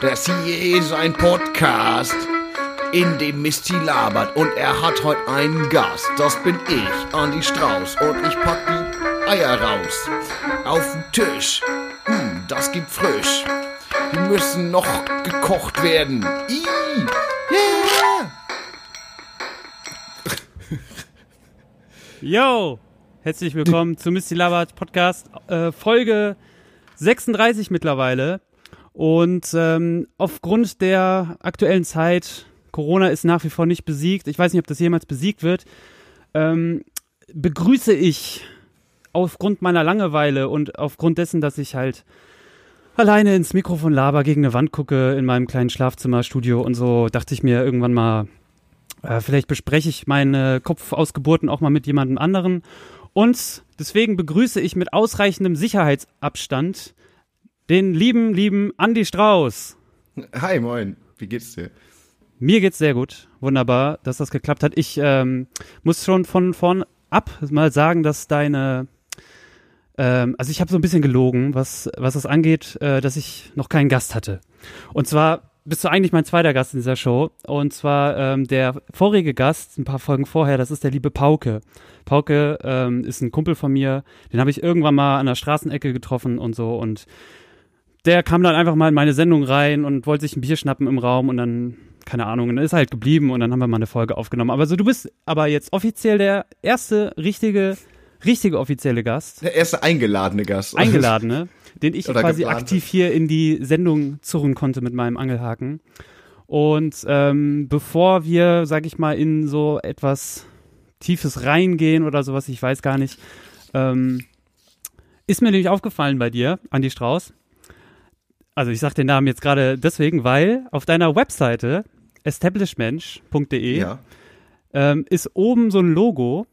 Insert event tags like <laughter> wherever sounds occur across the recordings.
Das hier ist ein Podcast, in dem Misty labert und er hat heute einen Gast. Das bin ich, Andi Strauß, und ich pack die Eier raus. Auf den Tisch. Mm, das gibt frisch. Die müssen noch gekocht werden. Ih, yeah! Yo! Herzlich willkommen zu Misty Labert Podcast, äh, Folge 36 mittlerweile. Und ähm, aufgrund der aktuellen Zeit, Corona ist nach wie vor nicht besiegt, ich weiß nicht, ob das jemals besiegt wird, ähm, begrüße ich aufgrund meiner Langeweile und aufgrund dessen, dass ich halt alleine ins Mikrofon laber, gegen eine Wand gucke in meinem kleinen Schlafzimmerstudio und so, dachte ich mir irgendwann mal, äh, vielleicht bespreche ich meine Kopfausgeburten auch mal mit jemandem anderen. Und deswegen begrüße ich mit ausreichendem Sicherheitsabstand den lieben, lieben Andy Strauß. Hi, moin. Wie geht's dir? Mir geht's sehr gut. Wunderbar, dass das geklappt hat. Ich ähm, muss schon von vorn ab mal sagen, dass deine ähm, also ich habe so ein bisschen gelogen, was, was das angeht, äh, dass ich noch keinen Gast hatte. Und zwar bist du eigentlich mein zweiter Gast in dieser Show. Und zwar ähm, der vorige Gast, ein paar Folgen vorher, das ist der liebe Pauke. Pauke ähm, ist ein Kumpel von mir, den habe ich irgendwann mal an der Straßenecke getroffen und so. Und der kam dann einfach mal in meine Sendung rein und wollte sich ein Bier schnappen im Raum und dann, keine Ahnung, und dann ist er halt geblieben und dann haben wir mal eine Folge aufgenommen. Aber so, du bist aber jetzt offiziell der erste richtige, richtige offizielle Gast. Der erste eingeladene Gast. Eingeladene, <laughs> den ich Oder quasi geplante. aktiv hier in die Sendung zurren konnte mit meinem Angelhaken. Und ähm, bevor wir, sag ich mal, in so etwas Tiefes reingehen oder sowas, ich weiß gar nicht, ähm, ist mir nämlich aufgefallen bei dir, Andi Strauß. Also ich sag den Namen jetzt gerade deswegen, weil auf deiner Webseite establishmensch.de Ja. ähm, ist oben so ein Logo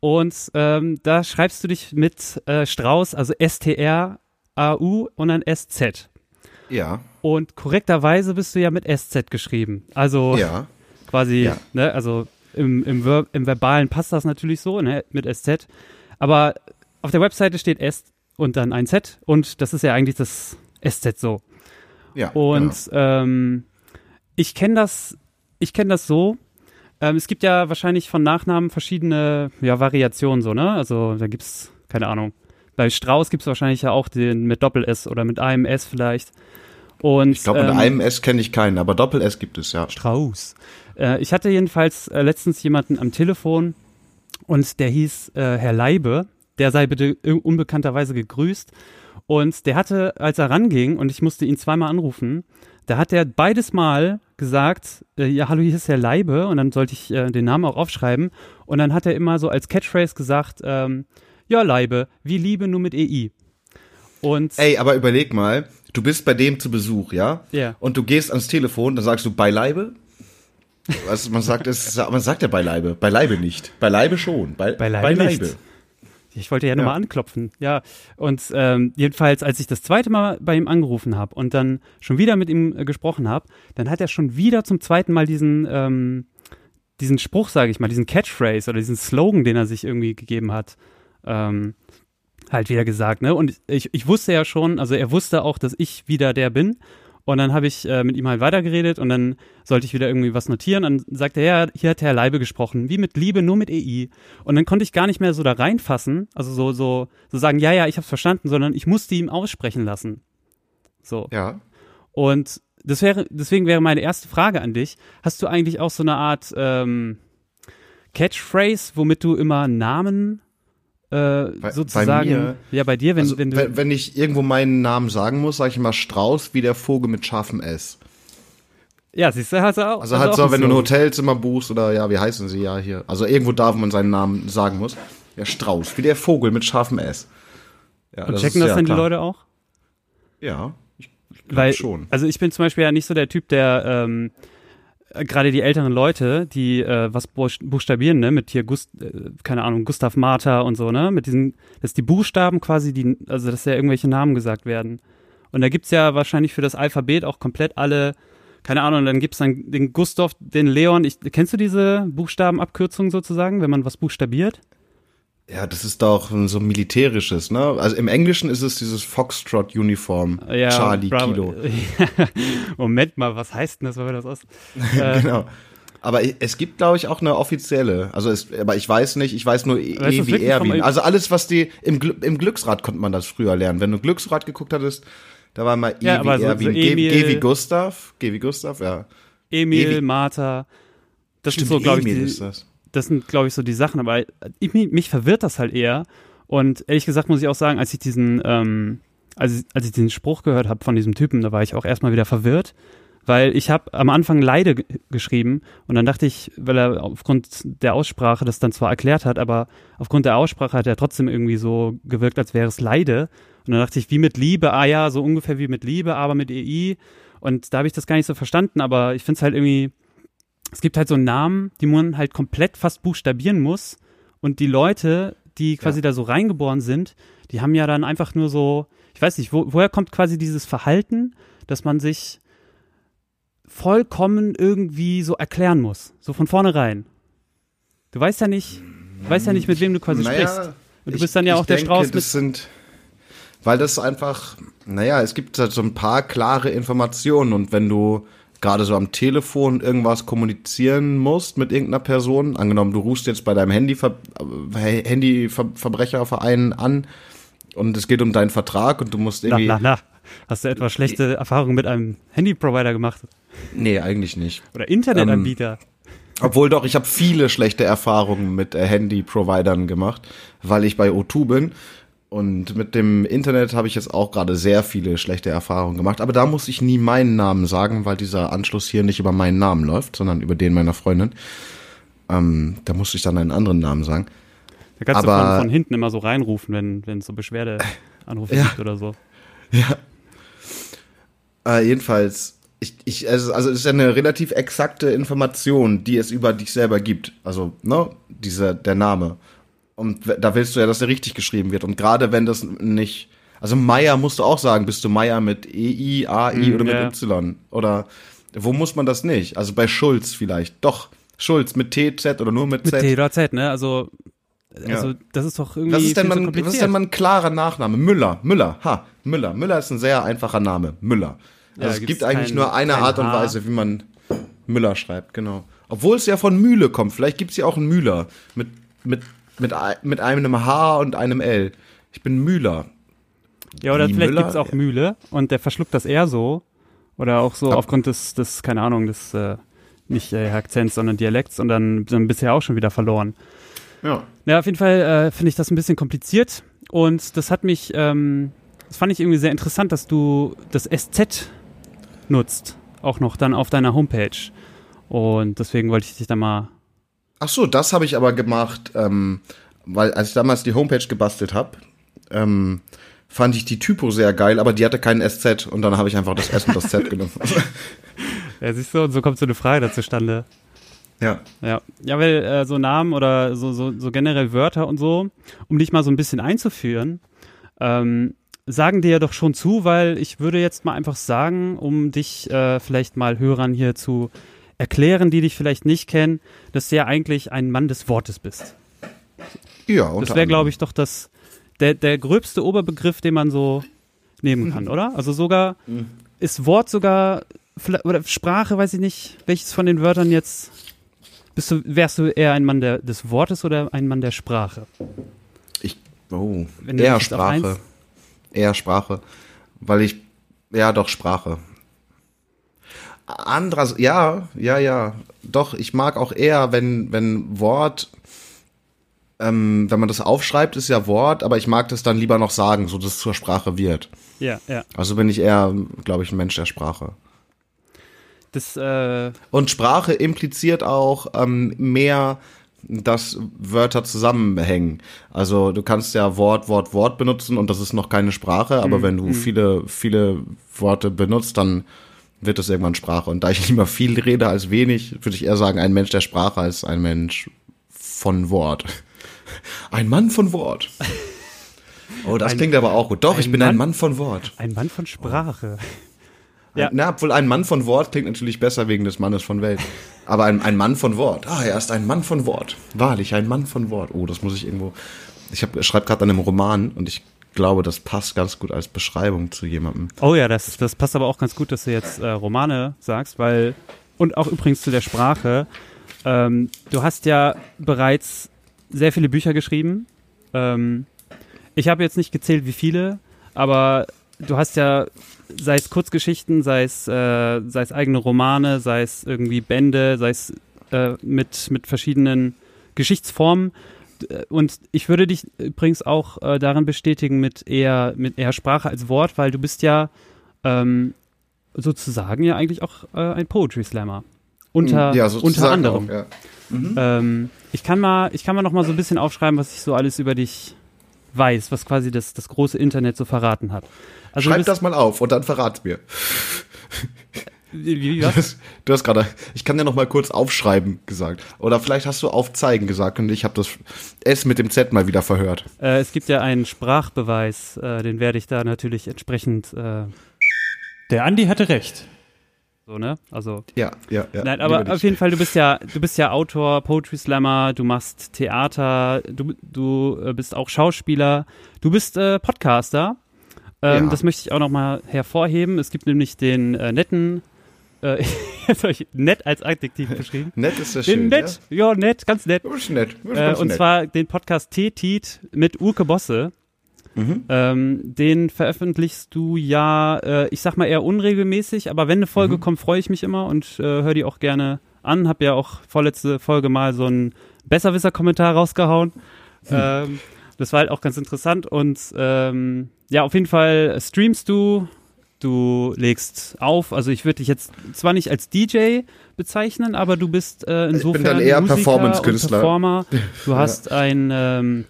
und ähm, da schreibst du dich mit äh, Strauß, also S-T-R-A-U und dann S-Z. Ja. Und korrekterweise bist du ja mit SZ geschrieben. Also Ja. quasi, Ja. ne, also im, im, Ver im Verbalen passt das natürlich so, ne, mit SZ. Aber auf der Webseite steht S und dann ein Z und das ist ja eigentlich das SZ so. Ja. Und ähm, ich kenne das, ich kenne das so. Ähm, es gibt ja wahrscheinlich von Nachnamen verschiedene ja, Variationen so, ne? Also da gibt's, keine Ahnung. Bei Strauß gibt's wahrscheinlich ja auch den mit Doppel-S oder mit einem S vielleicht. Und, Ich glaube, mit ähm, einem S kenne ich keinen, aber Doppel-S gibt es, ja. Strauß. Äh, ich hatte jedenfalls äh, letztens jemanden am Telefon und der hieß äh, Herr Leibe. Der sei bitte unbekannterweise gegrüßt. Und der hatte, als er ranging und ich musste ihn zweimal anrufen, da hat er beides Mal gesagt, äh, ja, hallo, hier ist Herr Leibe. Und dann sollte ich äh, den Namen auch aufschreiben. Und dann hat er immer so als Catchphrase gesagt, ähm, ja, Leibe, wie Liebe nur mit EI. Und Ey, aber überleg mal, du bist bei dem zu Besuch, ja? Ja. Und du gehst ans Telefon, dann sagst du beileibe? Was man sagt, es, man sagt ja beileibe, beileibe nicht. Beileibe schon. Bei, Beileibe nicht. Ich wollte ja, Ja. mal anklopfen. Ja, und ähm, jedenfalls, als ich das zweite Mal bei ihm angerufen habe und dann schon wieder mit ihm äh, gesprochen habe, dann hat er schon wieder zum zweiten Mal diesen, ähm, diesen Spruch, sage ich mal, diesen Catchphrase oder diesen Slogan, den er sich irgendwie gegeben hat, ähm, halt wieder gesagt. Ne? Und ich, ich wusste ja schon, also er wusste auch, dass ich wieder der bin. Und dann habe ich äh, mit ihm halt weitergeredet und dann sollte ich wieder irgendwie was notieren. Dann sagte er, ja, hier hat Herr Leibe gesprochen, wie mit Liebe, nur mit EI. Und dann konnte ich gar nicht mehr so da reinfassen, also so, so, so sagen, ja, ja, ich hab's verstanden, sondern ich musste ihm aussprechen lassen. So. Ja. Und das wäre, deswegen wäre meine erste Frage an dich. Hast du eigentlich auch so eine Art ähm, Catchphrase, womit du immer Namen äh, bei sozusagen, mir- ja, bei dir, wenn, Also, wenn du, wenn, wenn ich irgendwo meinen Namen sagen muss, sage ich immer Strauß wie der Vogel mit scharfem S. ja, siehst du, hast du auch. Also halt so, wenn du ein. Hotelzimmer buchst oder ja, wie heißen sie ja hier. Also irgendwo darf man seinen Namen sagen muss. Ja, Strauß, wie der Vogel mit scharfem S. Ja, Und das checken ist- das ja, dann die klar. Leute auch? Ja, ich, ich Weil, schon. also ich bin zum Beispiel ja nicht so der Typ, der ähm, äh, gerade die älteren Leute, die äh, was buch- buchstabieren, ne, mit hier Gust, äh, keine Ahnung, Gustav Martha und so, ne, mit diesen, dass die Buchstaben quasi die, also dass ja irgendwelche Namen gesagt werden. Und da gibt's ja wahrscheinlich für das Alphabet auch komplett alle, keine Ahnung, dann gibt's dann den Gustav, den Leon. Ich, kennst du diese Buchstabenabkürzung sozusagen, wenn man was buchstabiert? Ja, das ist doch so militärisches, ne? Also im Englischen ist es dieses Foxtrot-Uniform. Ja, Charlie Bravo. Kilo. <laughs> Moment mal, was heißt denn das, wenn wir das aus? <laughs> Äh, genau. Aber es gibt, glaube ich, auch eine offizielle. Also, es, aber ich weiß nicht, ich weiß nur E du E Erwin. Also alles, was die im, Gl im Glücksrad konnte man das früher lernen. Wenn du Glücksrad geguckt hattest, da war mal E Ja, aber wie so- so Erwin. G, G wie Gustav. G wie Gustav, ja. Emil, Martha. Das Stimmt, sind so, glaube ich, die, ist das. Das sind, glaube ich, so die Sachen. Aber ich, mich, verwirrt das halt eher. Und ehrlich gesagt muss ich auch sagen, als ich diesen, ähm, als, als ich diesen Spruch gehört habe von diesem Typen, da war ich auch erstmal wieder verwirrt, weil ich habe am Anfang Leide geschrieben und dann dachte ich, weil er aufgrund der Aussprache das dann zwar erklärt hat, aber aufgrund der Aussprache hat er trotzdem irgendwie so gewirkt, als wäre es Leide. Und dann dachte ich, wie mit Liebe, ah ja, so ungefähr wie mit Liebe, aber mit EI. Und da habe ich das gar nicht so verstanden, aber ich finde es halt irgendwie, es gibt halt so Namen, die man halt komplett fast buchstabieren muss. Und die Leute, die quasi da so reingeboren sind, die haben ja dann einfach nur so, ich weiß nicht, wo, woher kommt quasi dieses Verhalten, dass man sich vollkommen irgendwie so erklären muss. So von vornherein. Du weißt ja nicht, du weißt ja nicht, mit wem du quasi sprichst. Und du ich- bist dann ja ich auch der denke, Strauß. Das sind, weil das einfach, naja, es gibt halt so ein paar klare Informationen und wenn du gerade so am Telefon irgendwas kommunizieren musst mit irgendeiner Person, angenommen, du rufst jetzt bei deinem Handyver äh, Handyverbrecherverein an und es geht um deinen Vertrag und du musst Na, irgendwie. na, na. Hast du etwa schlechte Erfahrungen mit einem Handyprovider gemacht? Nee, eigentlich nicht. Oder Internetanbieter? Obwohl doch, ich habe viele schlechte Erfahrungen mit äh, Handy-Providern gemacht, weil ich bei O2 bin. Und mit dem Internet habe ich jetzt auch gerade sehr viele schlechte Erfahrungen gemacht. Aber da muss ich nie meinen Namen sagen, weil dieser Anschluss hier nicht über meinen Namen läuft, sondern über den meiner Freundin. Ähm, da muss ich dann einen anderen Namen sagen. Da kannst du aber- von, von hinten immer so reinrufen, wenn wenn es so Beschwerdeanrufe <laughs> Ja. gibt oder so. Ja. Äh, jedenfalls, ich, ich, also, also es ist ja eine relativ exakte Information, die es über dich selber gibt. Also, ne, dieser, der Name. Und da willst du ja, dass er richtig geschrieben wird. Und gerade wenn das nicht, also Meier musst du auch sagen, bist du Meier mit EI, AI Mm, oder mit ja. Y? Oder wo muss man das nicht? Also bei Schulz vielleicht. Doch, Schulz mit T, Z oder nur mit Mit Z. T oder Z, ne? Also, also Ja. das ist doch irgendwie Was ist, denn man, kompliziert. was ist denn mal ein klarer Nachname? Müller, Müller, ha, Müller. Müller ist ein sehr einfacher Name. Müller. Ja, Also es gibt's gibt eigentlich kein- nur eine Art und. Weise, wie man Müller schreibt, genau. Obwohl es ja von Mühle kommt. Vielleicht gibt es ja auch einen Müller mit, mit, mit, mit einem H und einem L. Ich bin Müller. ja, oder wie vielleicht Müller? gibt's auch Mühle und der verschluckt das eher so. Oder auch so Ab- aufgrund des, des, keine Ahnung, des, äh, nicht äh, Akzents, sondern Dialekts und dann, dann bisher auch schon wieder verloren. Ja. Ja, auf jeden Fall äh, finde ich das ein bisschen kompliziert und das hat mich, ähm, das fand ich irgendwie sehr interessant, dass du das SZ nutzt, auch noch dann auf deiner Homepage. Und deswegen wollte ich dich da mal. Ach so, das habe ich aber gemacht, ähm, weil als ich damals die Homepage gebastelt habe, ähm, fand ich die Typo sehr geil, aber die hatte keinen SZ und dann habe ich einfach das S und das Z <laughs> genommen. <laughs> Ja, siehst du, und so kommt so eine Frage da zustande. ja. Ja, ja, weil äh, so Namen oder so, so, so generell Wörter und so, um dich mal so ein bisschen einzuführen, ähm, sagen dir ja doch schon zu, weil ich würde jetzt mal einfach sagen, um dich äh, vielleicht mal Hörern hier zu erklären, die dich vielleicht nicht kennen, dass du ja eigentlich ein Mann des Wortes bist. Ja, unter Das wäre, glaube ich, doch das der, der gröbste Oberbegriff, den man so nehmen kann, oder? Also sogar ist Wort sogar oder Sprache, weiß ich nicht, welches von den Wörtern jetzt bist du wärst du eher ein Mann der, des Wortes oder ein Mann der Sprache? Ich, oh, eher Sprache. Eher Sprache. Weil ich, ja, doch, Sprache. Anderers, ja, ja, ja. Doch, ich mag auch eher, wenn, wenn Wort, ähm, wenn man das aufschreibt, ist ja Wort, aber ich mag das dann lieber noch sagen, so dass es zur Sprache wird. Ja, ja. Also bin ich eher, glaube ich, ein Mensch der Sprache. Das äh, Und Sprache impliziert auch ähm, mehr, dass Wörter zusammenhängen. Also du kannst ja Wort, Wort, Wort benutzen und das ist noch keine Sprache, aber wenn du viele, viele Worte benutzt, dann wird es irgendwann Sprache. Und da ich <laughs> lieber viel rede als wenig, würde ich eher sagen, ein Mensch der Sprache als ein Mensch von Wort. <laughs> Ein Mann von Wort. <laughs> Oh, das Ein- klingt aber auch gut. Doch, ich ein bin ein Mann- Mann von Wort. ein Mann von Sprache. Ja. Na, obwohl ein Mann von Wort klingt natürlich besser wegen des Mannes von Welt. Aber ein, ein Mann von Wort. Ah, er ist ein Mann von Wort. Wahrlich, ein Mann von Wort. Oh, das muss ich irgendwo ich schreibe gerade an einem Roman und ich glaube, das passt ganz gut als Beschreibung zu jemandem. Oh ja, das, das passt aber auch ganz gut, dass du jetzt äh, Romane sagst, weil, und auch übrigens zu der Sprache, ähm, du hast ja bereits sehr viele Bücher geschrieben. Ähm, ich habe jetzt nicht gezählt, wie viele, aber du hast ja, sei es Kurzgeschichten, sei es, äh, sei es eigene Romane, sei es irgendwie Bände, sei es äh, mit, mit verschiedenen Geschichtsformen. Und ich würde dich übrigens auch äh, darin bestätigen mit eher, mit eher Sprache als Wort, weil du bist ja ähm, sozusagen ja eigentlich auch äh, ein Poetry Slammer. Unter, ja, unter anderem. Auch, ja. mhm. ähm, ich kann mal, ich kann mal noch mal so ein bisschen aufschreiben, was ich so alles über dich weiß, was quasi das, das große Internet so verraten hat. Also Schreib das mal auf und dann verrat mir. <laughs> Wie, wie, was? Du hast gerade, ich kann dir noch mal kurz aufschreiben gesagt. Oder vielleicht hast du aufzeigen gesagt und ich habe das S mit dem Z mal wieder verhört. Äh, es gibt ja einen Sprachbeweis, äh, den werde ich da natürlich entsprechend. Äh Der Andi hatte recht. So, ne? Also. Ja, ja, ja. Nein, aber auf jeden Fall, du bist ja, du bist ja Autor, Poetry Slammer, du machst Theater, du, du äh, bist auch Schauspieler, du bist äh, Podcaster. Ähm, ja. Das möchte ich auch nochmal hervorheben. Es gibt nämlich den äh, netten äh, <laughs> jetzt habe ich nett als Adjektiv <laughs> beschrieben. nett ist das schön. Nett, ja? ja, nett, ganz nett. Ist nett. Ist äh, und nett. zwar den Podcast T-Tit mit Urke Bosse. Mhm. Ähm, den veröffentlichst du ja, äh, ich sag mal eher unregelmäßig, aber wenn eine Folge mhm. kommt, freue ich mich immer und äh, höre die auch gerne an. Hab ja auch vorletzte Folge mal so einen Besserwisser-Kommentar rausgehauen. Mhm. Ähm, das war halt auch ganz interessant und ähm, ja, auf jeden Fall streamst du, du legst auf. Also ich würde dich jetzt zwar nicht als DJ bezeichnen, aber du bist äh, insofern ich bin dann eher Performance-Künstler. Performer. Du hast ja. ein, ähm,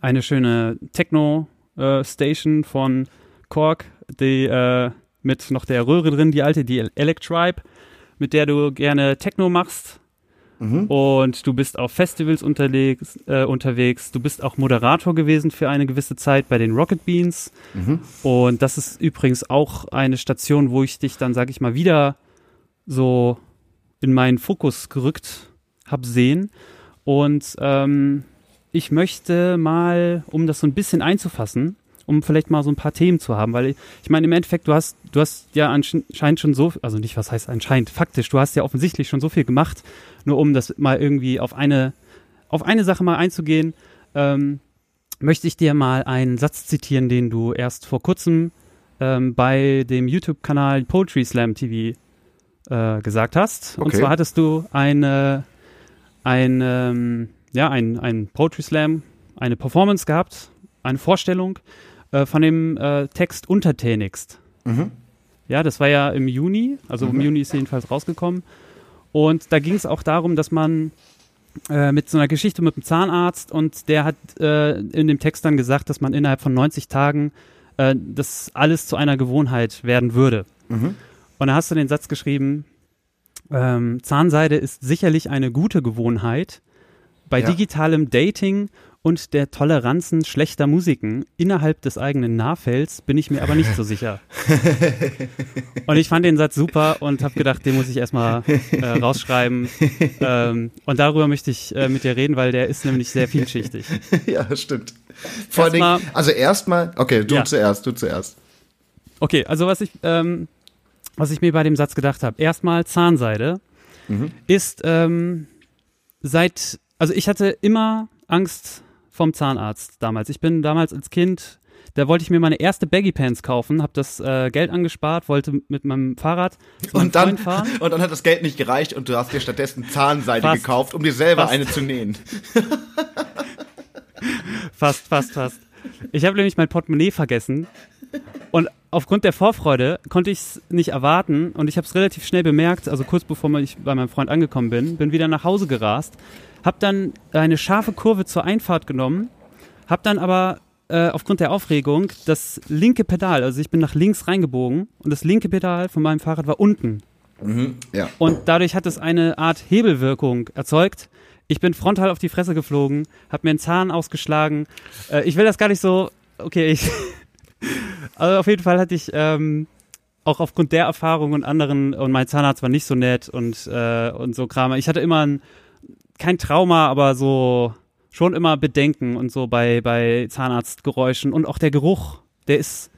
eine schöne Techno-Station äh, von Korg, die äh, mit noch der Röhre drin, die alte, die Electribe, mit der du gerne Techno machst. Mhm. Und du bist auf Festivals unterwegs, äh, unterwegs. Du bist auch Moderator gewesen für eine gewisse Zeit bei den Rocket Beans. Mhm. Und das ist übrigens auch eine Station, wo ich dich dann, sag ich mal, wieder so in meinen Fokus gerückt habe sehen. Und ähm, ich möchte mal, um das so ein bisschen einzufassen, um vielleicht mal so ein paar Themen zu haben, weil ich, meine, im Endeffekt, du hast, du hast ja anscheinend schon so, also nicht was heißt anscheinend, faktisch, du hast ja offensichtlich schon so viel gemacht, nur um das mal irgendwie auf eine, auf eine Sache mal einzugehen, ähm, möchte ich dir mal einen Satz zitieren, den du erst vor kurzem ähm, bei dem YouTube-Kanal Poetry Slam TV äh, gesagt hast. Okay. Und zwar hattest du eine, ein, ähm, ja, ein, ein Poetry Slam, eine Performance gehabt, eine Vorstellung äh, von dem äh, Text Untertänigst. Mhm. Ja, das war ja im Juni, also mhm. im Juni ist jedenfalls rausgekommen. Und da ging es auch darum, dass man äh, mit so einer Geschichte mit dem Zahnarzt und der hat äh, in dem Text dann gesagt, dass man innerhalb von 90 Tagen äh, das alles zu einer Gewohnheit werden würde. Mhm. Und da hast du den Satz geschrieben, ähm, Zahnseide ist sicherlich eine gute Gewohnheit. Bei ja. digitalem Dating und der Toleranzen schlechter Musiken innerhalb des eigenen Nahfelds bin ich mir aber nicht so <laughs> sicher. und ich fand den Satz super und habe gedacht, den muss ich erstmal äh, rausschreiben. Ähm, und darüber möchte ich äh, mit dir reden, weil der ist nämlich sehr vielschichtig. <laughs> ja, stimmt. Vor allem, also erstmal, okay, du ja. zuerst, du zuerst. Okay, also was ich, ähm, was ich mir bei dem Satz gedacht habe, erstmal Zahnseide mhm. ist ähm, seit, also ich hatte immer Angst vom Zahnarzt damals. Ich bin damals als Kind, da wollte ich mir meine erste Baggy Pants kaufen, habe das äh, Geld angespart, wollte mit meinem Fahrrad und dann fahren. <laughs> und dann hat das Geld nicht gereicht und du hast dir stattdessen Zahnseide fast, gekauft, um dir selber fast. eine zu nähen. <laughs> fast, fast, fast. Ich habe nämlich mein Portemonnaie vergessen und aufgrund der Vorfreude konnte ich es nicht erwarten und ich habe es relativ schnell bemerkt, also kurz bevor ich bei meinem Freund angekommen bin, bin wieder nach Hause gerast, hab dann eine scharfe Kurve zur Einfahrt genommen, hab dann aber äh, aufgrund der Aufregung das linke Pedal, also ich bin nach links reingebogen und das linke Pedal von meinem Fahrrad war unten. Mhm, ja. Und dadurch hat es eine Art Hebelwirkung erzeugt. Ich bin frontal auf die Fresse geflogen, hab mir einen Zahn ausgeschlagen. Äh, ich will das gar nicht so. Okay, ich. <laughs> also auf jeden Fall hatte ich ähm, auch aufgrund der Erfahrung und anderen und mein Zahnarzt war nicht so nett und äh, und so Kram. Ich hatte immer ein kein Trauma, aber so schon immer Bedenken und so bei, bei Zahnarztgeräuschen und auch der Geruch, der ist,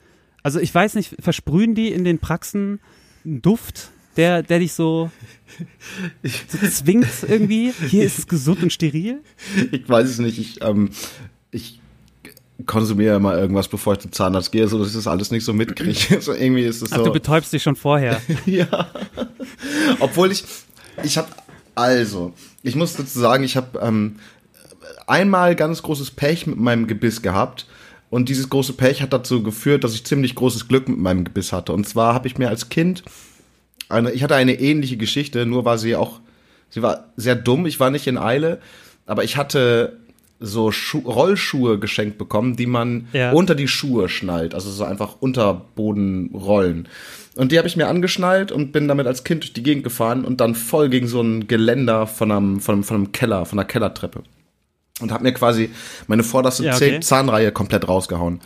also ich weiß nicht, versprühen die in den Praxen einen Duft, der, der dich so, so <laughs> zwingt irgendwie? Hier ist es gesund und steril? Ich weiß es nicht. Ich, ähm, ich konsumiere immer irgendwas, bevor ich zum Zahnarzt gehe, so dass ich das alles nicht so mitkriege. <laughs> So irgendwie ist es so. Ach, du betäubst dich schon vorher. <laughs> ja. Obwohl ich, ich habe, also, ich muss dazu sagen, ich habe ähm, einmal ganz großes Pech mit meinem Gebiss gehabt. Und dieses große Pech hat dazu geführt, dass ich ziemlich großes Glück mit meinem Gebiss hatte. Und zwar habe ich mir als Kind eine, ich hatte eine ähnliche Geschichte, nur war sie auch, sie war sehr dumm. Ich war nicht in Eile, aber ich hatte so Schu Rollschuhe geschenkt bekommen, die man Ja. unter die Schuhe schnallt, also so einfach Unterbodenrollen. Und die habe ich mir angeschnallt und bin damit als Kind durch die Gegend gefahren und dann voll gegen so ein Geländer von einem, von einem, von einem Keller, von einer Kellertreppe. Und habe mir quasi meine vorderste Ja, okay. Zahnreihe komplett rausgehauen.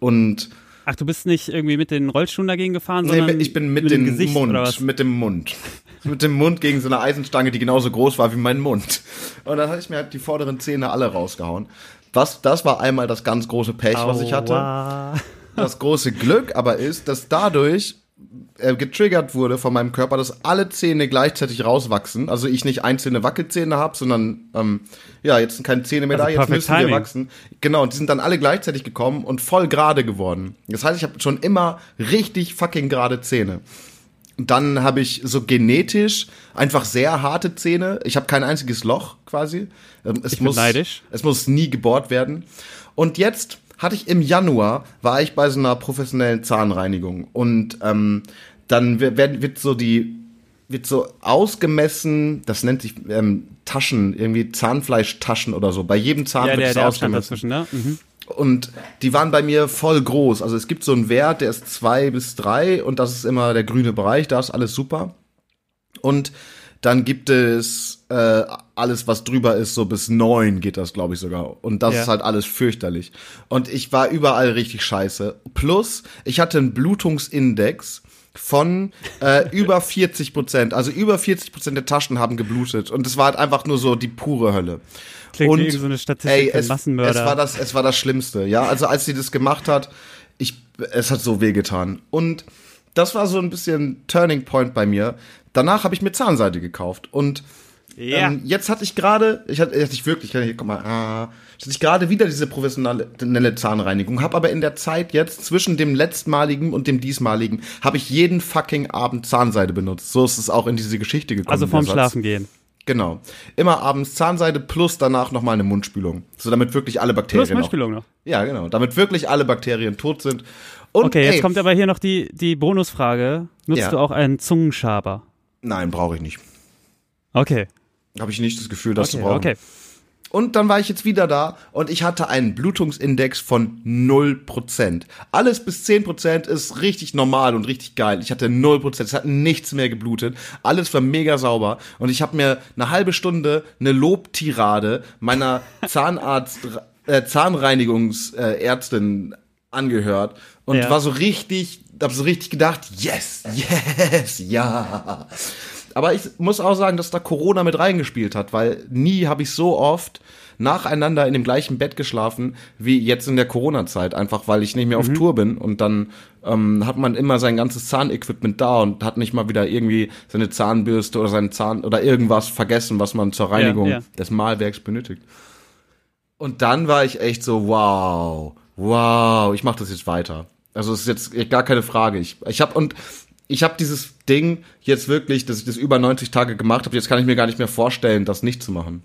Und Ach, du bist nicht irgendwie mit den Rollschuhen dagegen gefahren, nee, sondern ich bin mit, dem dem Gesicht Mund, oder was? mit dem Mund. Mit dem Mund gegen so eine Eisenstange, die genauso groß war wie mein Mund. Und dann hatte ich mir halt die vorderen Zähne alle rausgehauen. Was, das war einmal das ganz große Pech, was ich hatte. Aua. Das große Glück aber ist, dass dadurch getriggert wurde von meinem Körper, dass alle Zähne gleichzeitig rauswachsen. Also ich nicht einzelne Wackelzähne habe, sondern ähm, ja, jetzt sind keine Zähne mehr Also da, jetzt müssen timing. wachsen. Genau, und die sind dann alle gleichzeitig gekommen und voll gerade geworden. Das heißt, ich habe schon immer richtig fucking gerade Zähne. Und dann habe ich so genetisch einfach sehr harte Zähne. Ich habe kein einziges Loch quasi. Ähm, Es Ich bin muss, neidisch. Es muss nie gebohrt werden. Und jetzt hatte ich im Januar, war ich bei so einer professionellen Zahnreinigung. Und ähm, dann wird, wird so die, wird so ausgemessen, das nennt sich ähm, Taschen, irgendwie Zahnfleischtaschen oder so. Bei jedem Zahn Ja, wird Abstand ausgemessen. ne? Mhm. Und die waren bei mir voll groß. Also es gibt so einen Wert, der ist zwei bis drei und das ist immer der grüne Bereich, da ist alles super. Und dann gibt es äh, alles, was drüber ist, so bis neun geht das, glaube ich, sogar. Und das Ja. ist halt alles fürchterlich. Und ich war überall richtig scheiße. Plus, ich hatte einen Blutungsindex von äh, über <laughs> 40 Prozent. Also über 40 Prozent der Taschen haben geblutet. Und es war halt einfach nur so die pure Hölle. Klingt Und, wie so eine Statistik ey, es, Massenmörder. Es war das, es war das Schlimmste, ja. Also als sie das gemacht hat, ich, es hat so wehgetan. Und das war so ein bisschen Turning Point bei mir. Danach habe ich mir Zahnseide gekauft und Ja. ähm, jetzt hatte ich gerade, ich hatte, hatte ich wirklich, hier, guck mal, ah, jetzt hatte ich gerade wieder diese professionelle Zahnreinigung, habe aber in der Zeit jetzt zwischen dem letztmaligen und dem diesmaligen habe ich jeden fucking Abend Zahnseide benutzt. So ist es auch in diese Geschichte gekommen. also vorm. Schlafen gehen. Genau. Immer abends Zahnseide plus danach nochmal eine Mundspülung. So damit wirklich alle Bakterien. Plus Mundspülung noch. Ja, genau. Damit wirklich alle Bakterien tot sind. Und Okay, jetzt ey, kommt aber hier noch die, die Bonusfrage. Nutzt Ja. du auch einen Zungenschaber? Nein, brauche ich nicht. Okay. Habe ich nicht das Gefühl, das Okay, zu brauchen. okay. Und dann war ich jetzt wieder da und ich hatte einen Blutungsindex von 0%. Alles bis 10% ist richtig normal und richtig geil. Ich hatte 0%, es hat nichts mehr geblutet. Alles war mega sauber und ich habe mir eine halbe Stunde eine Lobtirade meiner <laughs> Zahnarzt äh, Zahnreinigungsärztin angehört und Ja. war so richtig, hab so richtig gedacht, yes, yes, ja. Aber ich muss auch sagen, dass da Corona mit reingespielt hat, weil nie habe ich so oft nacheinander in dem gleichen Bett geschlafen wie jetzt in der Corona-Zeit, einfach weil ich nicht mehr auf Tour bin und dann ähm, hat man immer sein ganzes Zahnequipment da und hat nicht mal wieder irgendwie seine Zahnbürste oder seinen Zahn oder irgendwas vergessen, was man zur Reinigung ja. des Mahlwerks benötigt. Und dann war ich echt so, wow, wow, ich mache das jetzt weiter. Also es ist jetzt gar keine Frage. Ich, ich habe und ich habe dieses Ding jetzt wirklich, dass ich das über 90 Tage gemacht habe. Jetzt kann ich mir gar nicht mehr vorstellen, das nicht zu machen.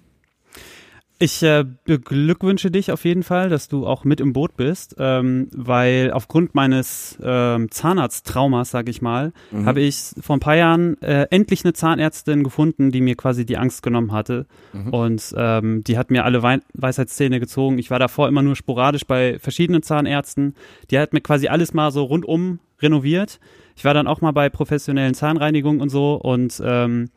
Ich äh, beglückwünsche dich auf jeden Fall, dass du auch mit im Boot bist, ähm, weil aufgrund meines ähm, Zahnarzttraumas, sag ich mal, habe ich vor ein paar Jahren äh, endlich eine Zahnärztin gefunden, die mir quasi die Angst genommen hatte. Und ähm, die hat mir alle Wei Weisheitszähne gezogen. Ich war davor immer nur sporadisch bei verschiedenen Zahnärzten. Die hat mir quasi alles mal so rundum renoviert. Ich war dann auch mal bei professionellen Zahnreinigungen und so und ähm,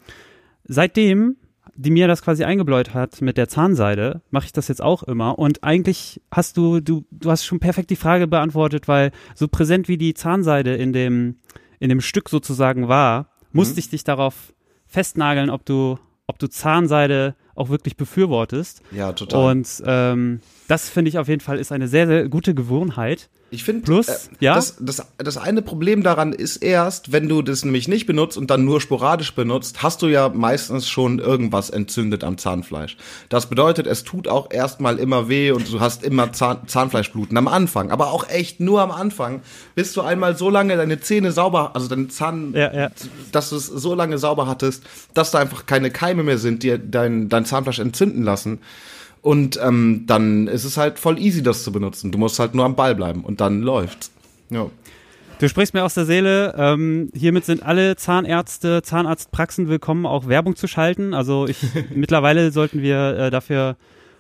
seitdem die mir das quasi eingebläut hat mit der Zahnseide, mache ich das jetzt auch immer. Und eigentlich hast du, du, du hast schon perfekt die Frage beantwortet, weil so präsent wie die Zahnseide in dem, in dem Stück sozusagen war, musste ich dich darauf festnageln, ob du, ob du Zahnseide auch wirklich befürwortest. Ja, total. Und ähm, das finde ich auf jeden Fall ist eine sehr, sehr gute Gewohnheit. Ich finde, Plus, äh, ja? das, das, das eine Problem daran ist erst, wenn du das nämlich nicht benutzt und dann nur sporadisch benutzt, hast du ja meistens schon irgendwas entzündet am Zahnfleisch. Das bedeutet, es tut auch erstmal immer weh und du hast immer Zahn, Zahnfleischbluten am Anfang, aber auch echt nur am Anfang, bis du einmal so lange deine Zähne sauber, also deine Zahn, Ja, ja. dass du es so lange sauber hattest, dass da einfach keine Keime mehr sind, die dein, dein Zahnfleisch entzünden lassen. Und ähm, dann ist es halt voll easy, das zu benutzen. Du musst halt nur am Ball bleiben und dann läuft's. Ja. Du sprichst mir aus der Seele. Ähm, hiermit sind alle Zahnärzte, Zahnarztpraxen willkommen, auch Werbung zu schalten. Also ich <laughs> mittlerweile sollten wir äh, dafür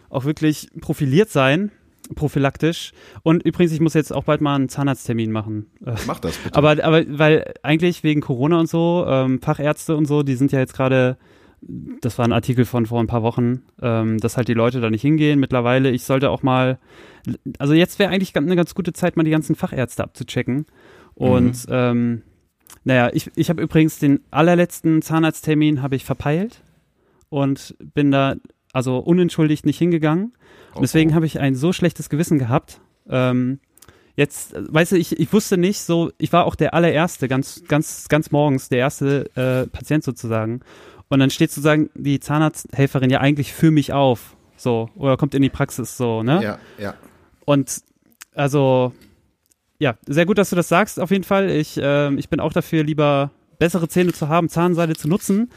auch wirklich profiliert sein, prophylaktisch. Und übrigens, ich muss jetzt auch bald mal einen Zahnarzttermin machen. Äh, Mach das bitte. aber, aber weil eigentlich wegen Corona und so, ähm, Fachärzte und so, die sind ja jetzt gerade, das war ein Artikel von vor ein paar Wochen, ähm, dass halt die Leute da nicht hingehen. Mittlerweile, ich sollte auch mal, also jetzt wäre eigentlich eine ganz gute Zeit, mal die ganzen Fachärzte abzuchecken. Und ähm, naja, ich, ich habe übrigens den allerletzten Zahnarzttermin habe ich verpeilt und bin da also unentschuldigt nicht hingegangen. Und deswegen habe ich ein so schlechtes Gewissen gehabt. Ähm, jetzt, weißt du, ich, ich wusste nicht, so, ich war auch der allererste, ganz, ganz, ganz morgens, der erste äh, Patient sozusagen. Und dann steht sozusagen die Zahnarzthelferin ja eigentlich für mich auf. So, oder kommt in die Praxis so, ne? Ja, ja. Und also, ja, sehr gut, dass du das sagst, auf jeden Fall. Ich, ähm, ich bin auch dafür, lieber bessere Zähne zu haben, Zahnseide zu nutzen.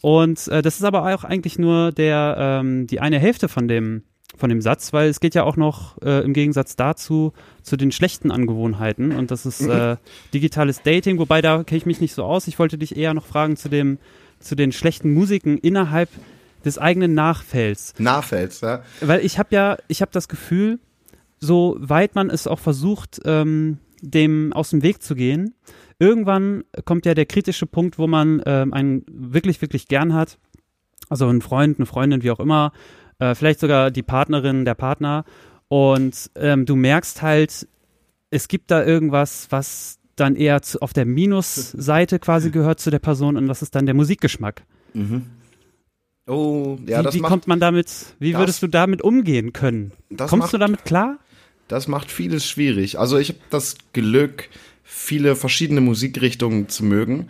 Und äh, das ist aber auch eigentlich nur der, ähm, die eine Hälfte von dem, von dem Satz, weil es geht ja auch noch äh, im Gegensatz dazu zu den schlechten Angewohnheiten. Und das ist <laughs> äh, digitales Dating, wobei da kenne ich mich nicht so aus. Ich wollte dich eher noch fragen zu dem, zu den schlechten Musiken innerhalb des eigenen Nachfelds. Nahfels, ja. Weil ich habe ja, ich habe das Gefühl, so weit man es auch versucht, ähm, dem aus dem Weg zu gehen, irgendwann kommt ja der kritische Punkt, wo man ähm, einen wirklich, wirklich gern hat. Also einen Freund, eine Freundin, wie auch immer, äh, vielleicht sogar die Partnerin, der Partner. Und ähm, du merkst halt, es gibt da irgendwas, was dann eher zu, auf der Minusseite <laughs> quasi gehört zu der Person und das ist dann der Musikgeschmack. Oh, ja, wie das wie macht, kommt man damit, wie das- würdest du damit umgehen können? Kommst macht, du damit klar? das macht vieles schwierig. Also ich habe das Glück, viele verschiedene Musikrichtungen zu mögen,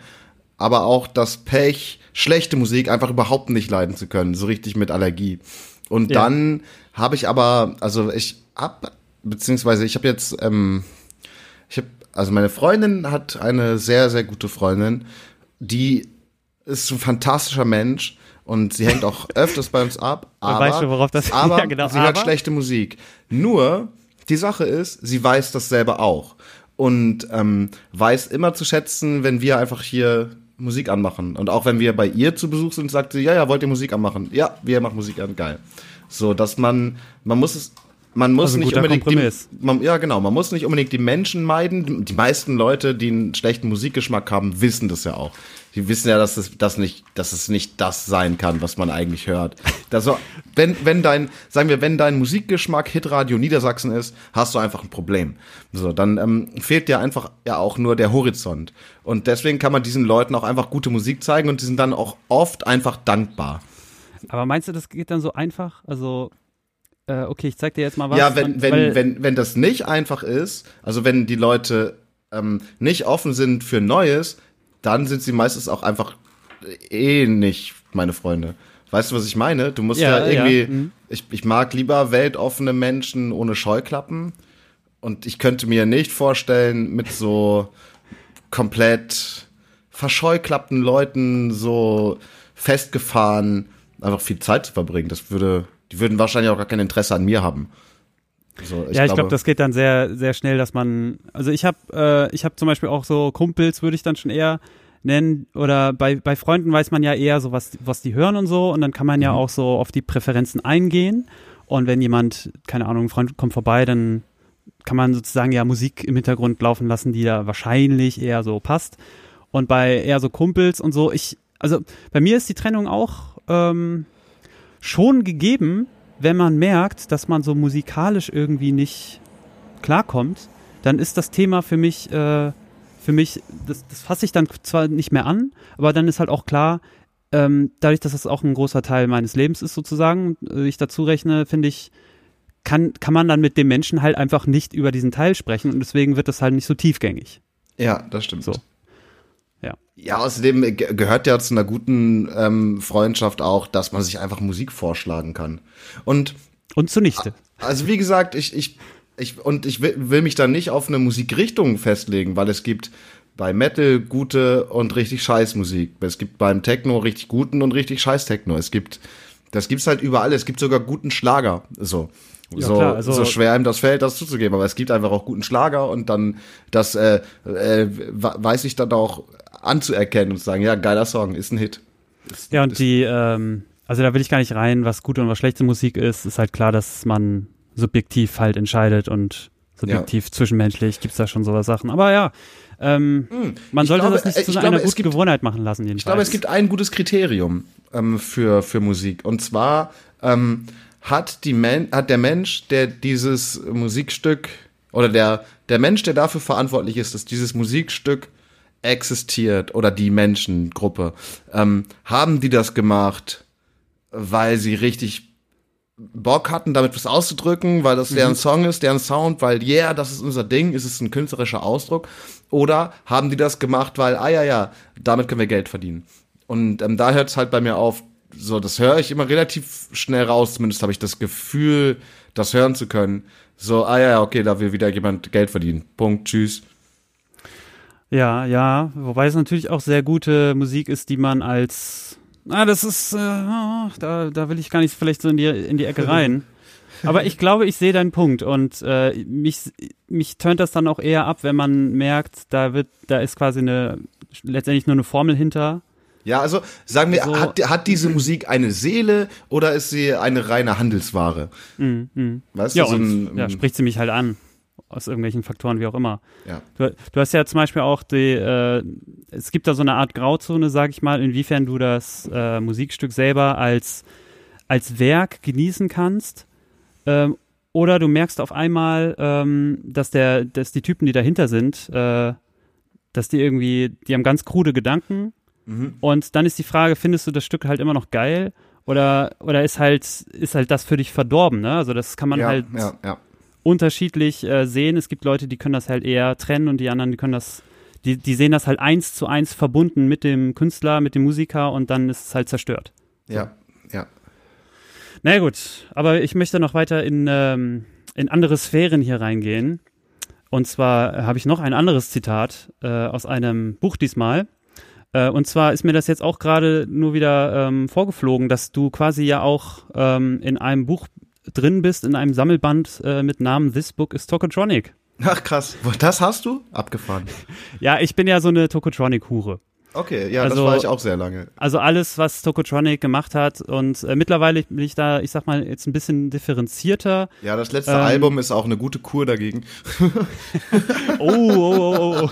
aber auch das Pech, schlechte Musik einfach überhaupt nicht leiden zu können, so richtig mit Allergie. Und Ja. dann habe ich aber, also ich hab, beziehungsweise ich habe jetzt, ähm, also meine Freundin hat eine sehr, sehr gute Freundin, die ist ein fantastischer Mensch und sie hängt auch <laughs> öfters bei uns ab. Aber, weiß schon, worauf das- <laughs> aber Ja, genau, sie hört aber- schlechte Musik. Nur, die Sache ist, sie weiß das selber auch. Und ähm, weiß immer zu schätzen, wenn wir einfach hier Musik anmachen. Und auch wenn wir bei ihr zu Besuch sind, sagt sie, ja, ja, wollt ihr Musik anmachen? Ja, wir machen Musik an, geil. So, dass man, man muss es, man muss Also nicht unbedingt die, man, ja genau, man muss nicht unbedingt die Menschen meiden. Die meisten Leute, die einen schlechten Musikgeschmack haben, wissen das ja auch. Die wissen ja, dass es das nicht, dass es nicht das sein kann, was man eigentlich hört. Also, wenn, wenn dein, sagen wir, wenn dein Musikgeschmack Hitradio Niedersachsen ist, hast du einfach ein Problem. So, dann ähm, fehlt dir einfach ja auch nur der Horizont. Und deswegen kann man diesen Leuten auch einfach gute Musik zeigen und die sind dann auch oft einfach dankbar. Aber meinst du, das geht dann so einfach? Also, äh, okay, ich zeig dir jetzt mal was. Ja, wenn, wenn, wenn, wenn das nicht einfach ist, also wenn die Leute ähm, nicht offen sind für Neues, dann sind sie meistens auch einfach eh nicht meine Freunde. Weißt du, was ich meine? Du musst ja, Ja, ja, irgendwie, mhm. ich, ich mag lieber weltoffene Menschen ohne Scheuklappen und ich könnte mir nicht vorstellen, mit so komplett verscheuklappten Leuten so festgefahren einfach viel Zeit zu verbringen. Das würde, die würden wahrscheinlich auch gar kein Interesse an mir haben. So, ja, ich glaube, das geht dann sehr, sehr schnell, dass man, also ich habe, äh, ich habe zum Beispiel auch so Kumpels, würde ich dann schon eher nennen, oder bei, bei Freunden weiß man ja eher so, was, was die hören und so, und dann kann man ja auch so auf die Präferenzen eingehen. Und wenn jemand, keine Ahnung, ein Freund kommt vorbei, dann kann man sozusagen ja Musik im Hintergrund laufen lassen, die da wahrscheinlich eher so passt. Und bei eher so Kumpels und so, ich, also bei mir ist die Trennung auch ähm, schon gegeben, wenn man merkt, dass man so musikalisch irgendwie nicht klarkommt, dann ist das Thema für mich, äh, für mich, das, das fasse ich dann zwar nicht mehr an, aber dann ist halt auch klar, ähm, dadurch, dass das auch ein großer Teil meines Lebens ist sozusagen, äh, ich dazu rechne, finde ich, kann, kann man dann mit dem Menschen halt einfach nicht über diesen Teil sprechen und deswegen wird das halt nicht so tiefgängig. Ja, das stimmt. So. Ja. Ja, außerdem ge- gehört ja zu einer guten ähm, Freundschaft auch, dass man sich einfach Musik vorschlagen kann. Und Und zunichte. also wie gesagt, ich, ich, ich und ich will, will mich da nicht auf eine Musikrichtung festlegen, weil es gibt bei Metal gute und richtig scheiß Musik. Es gibt beim Techno richtig guten und richtig scheiß Techno. Es gibt, das gibt's halt überall. Es gibt sogar guten Schlager. So. Ja, so, klar, also- so schwer ihm das fällt, das zuzugeben. Aber es gibt einfach auch guten Schlager und dann das äh, äh, we- weiß ich dann auch anzuerkennen und zu sagen, ja, geiler Song, ist ein Hit. Ist, Ja, und die, ähm, also da will ich gar nicht rein, was gute und was schlechte Musik ist. Ist halt klar, dass man subjektiv halt entscheidet und subjektiv zwischenmenschlich gibt's da schon sowas Sachen. Aber ja, ähm, man Ich sollte glaube, das nicht äh, zu einer glaube, guten gibt- Gewohnheit machen lassen, jedenfalls. Ich glaube, es gibt ein gutes Kriterium ähm, für, für Musik. Und zwar ähm, hat, die Men hat der Mensch, der dieses Musikstück oder der, der Mensch, der dafür verantwortlich ist, dass dieses Musikstück existiert oder die Menschengruppe, ähm, haben die das gemacht, weil sie richtig Bock hatten, damit was auszudrücken, weil das deren Song ist, deren Sound, weil yeah, das ist unser Ding, ist es ein künstlerischer Ausdruck? Oder haben die das gemacht, weil, ah ja, ja, damit können wir Geld verdienen? Und ähm, da hört es halt bei mir auf, so, das höre ich immer relativ schnell raus, zumindest habe ich das Gefühl, das hören zu können. So, ah ja, okay, da will wieder jemand Geld verdienen. Punkt, tschüss. Ja, ja, wobei es natürlich auch sehr gute Musik ist, die man als, ah, das ist, äh, oh, da, da will ich gar nicht vielleicht so in die, in die Ecke rein. <laughs> Aber ich glaube, ich sehe deinen Punkt und äh, mich, mich tönt das dann auch eher ab, wenn man merkt, da wird, da ist quasi eine, letztendlich nur eine Formel hinter. Ja, also sagen wir, So- hat, hat diese <laughs> Musik eine Seele oder ist sie eine reine Handelsware? Mm, mm. Weißt Ja, du, so und ein, ja, spricht sie mich halt an. Aus irgendwelchen Faktoren, wie auch immer. ja. Du, du hast ja zum Beispiel auch die, äh, es gibt da so eine Art Grauzone, sag ich mal, inwiefern du das äh, Musikstück selber als, als Werk genießen kannst. Ähm, oder du merkst auf einmal, ähm, dass der, dass die Typen, die dahinter sind, äh, dass die irgendwie, die haben ganz krude Gedanken. Mhm. Und dann ist die Frage, findest du das Stück halt immer noch geil? Oder, oder ist halt, ist halt das für dich verdorben, ne? Also das kann man ja, halt ja, ja. unterschiedlich äh, sehen. Es gibt Leute, die können das halt eher trennen und die anderen, die können das, die, die sehen das halt eins zu eins verbunden mit dem Künstler, mit dem Musiker und dann ist es halt zerstört. Ja, ja. Na gut, aber ich möchte noch weiter in, ähm, in andere Sphären hier reingehen. Und zwar habe ich noch ein anderes Zitat äh, aus einem Buch diesmal. Äh, und zwar ist mir das jetzt auch gerade nur wieder ähm, vorgeflogen, dass du quasi ja auch ähm, in einem Buch drin bist, in einem Sammelband äh, mit Namen This Book is Tokotronic. Ach krass, das hast du? Abgefahren. <laughs> Ja, ich bin ja so eine Tokotronic-Hure. Okay, ja, das Also- war ich auch sehr lange. Also alles, was Tokotronic gemacht hat und äh, mittlerweile bin ich da, ich sag mal, jetzt ein bisschen differenzierter. Ja, das letzte Ähm, Album ist auch eine gute Kur dagegen. <laughs> Oh, oh, oh, oh, oh.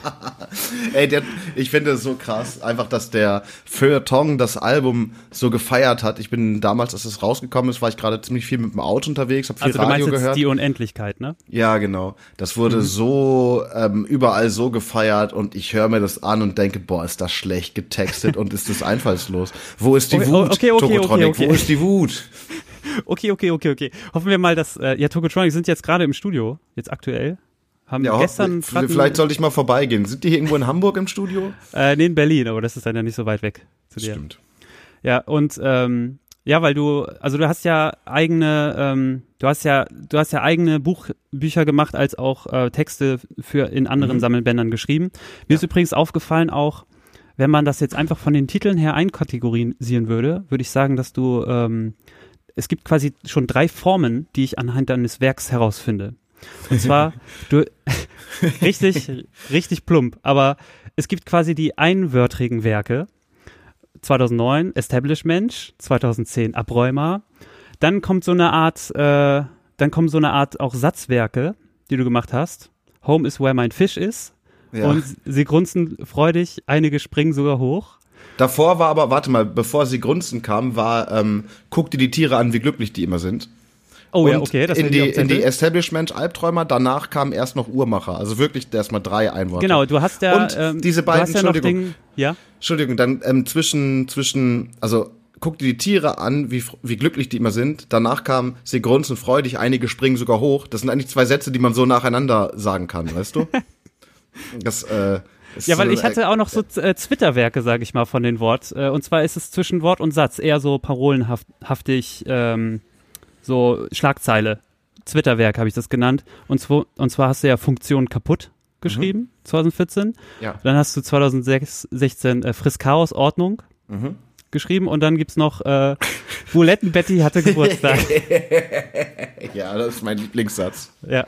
<laughs> Ey, der, ich finde es so krass, einfach, dass der Feuilleton das Album so gefeiert hat. Ich bin damals, als es rausgekommen ist, war ich gerade ziemlich viel mit dem Auto unterwegs, habe viel Also du meinst Radio jetzt gehört. die Unendlichkeit, ne? Ja, genau. Das wurde so ähm, überall so gefeiert und ich höre mir das an und denke, boah, ist das schlecht getextet und ist das einfallslos. Wo ist die Okay, Wut, okay, okay, okay, okay. Wo ist die Wut? Okay, okay, okay, okay. Hoffen wir mal, dass, äh, ja, Tokotronic sind jetzt gerade im Studio, jetzt aktuell. Haben Ja, gestern vielleicht sollte ich mal vorbeigehen. Sind die hier irgendwo in Hamburg im Studio? äh, nee, in Berlin, aber das ist dann ja nicht so weit weg zu dir. Stimmt. Ja, und ähm, ja, weil du, also du hast ja eigene, ähm, du hast ja, du hast ja eigene Buchbücher gemacht, als auch äh, Texte für in anderen Mhm. Sammelbändern geschrieben. Mir ist übrigens aufgefallen auch, wenn man das jetzt einfach von den Titeln her einkategorisieren würde, würde ich sagen, dass du, ähm, es gibt quasi schon drei Formen, die ich anhand deines Werks herausfinde. Und zwar, <laughs> du, richtig, richtig plump, aber es gibt quasi die einwörtrigen Werke, 2009 Establishment, 2010 Abräumer. Dann kommt so eine Art, äh, dann kommen so eine Art auch Satzwerke, die du gemacht hast. Home is where mein Fisch ist. Ja. Und sie grunzen freudig, einige springen sogar hoch. Davor war aber, warte mal, bevor sie grunzen kam, war, ähm, guck dir die Tiere an, wie glücklich die immer sind. Oh ja, Und okay, das in die, in die Zettel. Establishment Albträumer, danach kam erst noch Uhrmacher. Also wirklich erstmal drei Einworte. Genau, du hast ja, Und ähm, diese beiden, ja Entschuldigung. den, ja, Entschuldigung, dann ähm, zwischen, zwischen, also guck dir die Tiere an, wie, wie glücklich die immer sind. Danach kam, sie grunzen freudig, einige springen sogar hoch. Das sind eigentlich zwei Sätze, die man so nacheinander sagen kann, weißt du? <laughs> Das, äh, Ja, weil ich hatte auch noch so äh, Zwitterwerke, sage ich mal, von den Wort. Äh, und zwar ist es zwischen Wort und Satz eher so parolenhaftig, ähm, so Schlagzeile. Zwitterwerk habe ich das genannt. Und, zwo, und zwar hast du ja Funktion kaputt geschrieben, 2014. Ja. Dann hast du 2016 äh, Friss Chaos Ordnung Mhm. Geschrieben. Und dann gibt's noch äh, Buletten Betty hatte <laughs> Geburtstag. Ja, das ist mein Lieblingssatz. ja.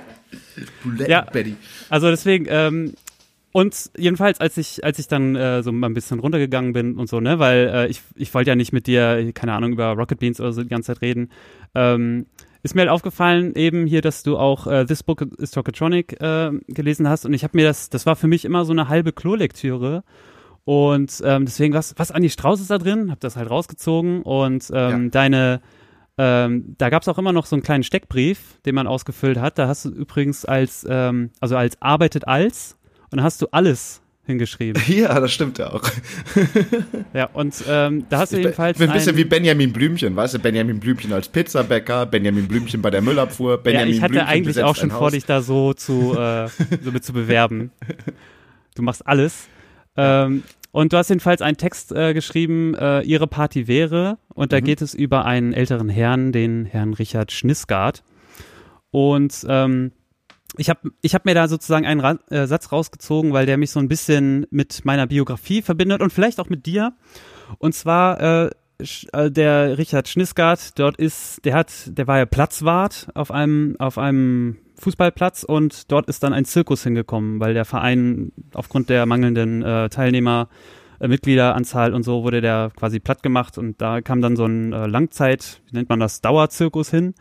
Bulette Ja. Betty. Also deswegen, ähm, und jedenfalls, als ich, als ich dann äh, so mal ein bisschen runtergegangen bin und so, ne, weil äh, ich, ich wollte ja nicht mit dir, keine Ahnung, über Rocket Beans oder so die ganze Zeit reden, ähm, ist mir halt aufgefallen eben hier, dass du auch äh, This Book is Rockettronic äh, gelesen hast und ich habe mir das, das war für mich immer so eine halbe Klolektüre und ähm, deswegen, was, was Andi Strauß ist da drin, hab das halt rausgezogen und ähm, Ja. deine ähm, da gab es auch immer noch so einen kleinen Steckbrief, den man ausgefüllt hat. Da hast du übrigens als, ähm, also als arbeitet als und da hast du alles hingeschrieben. <laughs> Ja, das stimmt ja auch. <laughs> ja, und ähm, da hast du Ich bin, jedenfalls. bin ein bisschen wie Benjamin Blümchen, weißt du? Benjamin Blümchen als Pizzabäcker, Benjamin Blümchen bei der Müllabfuhr, ja, Benjamin ich hatte Blümchen eigentlich auch schon vor, dich da so zu, äh, so mit zu bewerben. <laughs> Du machst alles. Ähm, und du hast jedenfalls einen Text äh, geschrieben, äh, Ihre Party wäre. Und da Mhm. geht es über einen älteren Herrn, den Herrn Richard Schnisgard. Und ähm, ich habe ich hab mir da sozusagen einen Ra äh, Satz rausgezogen, weil der mich so ein bisschen mit meiner Biografie verbindet und vielleicht auch mit dir. Und zwar äh, äh, der Richard Schnisgard, dort ist, der hat, der war ja Platzwart auf einem, auf einem Fußballplatz und dort ist dann ein Zirkus hingekommen, weil der Verein aufgrund der mangelnden äh, Teilnehmer äh, Mitgliederanzahl und so wurde der quasi platt gemacht und da kam dann so ein äh, Langzeit, wie nennt man das, Dauerzirkus hin.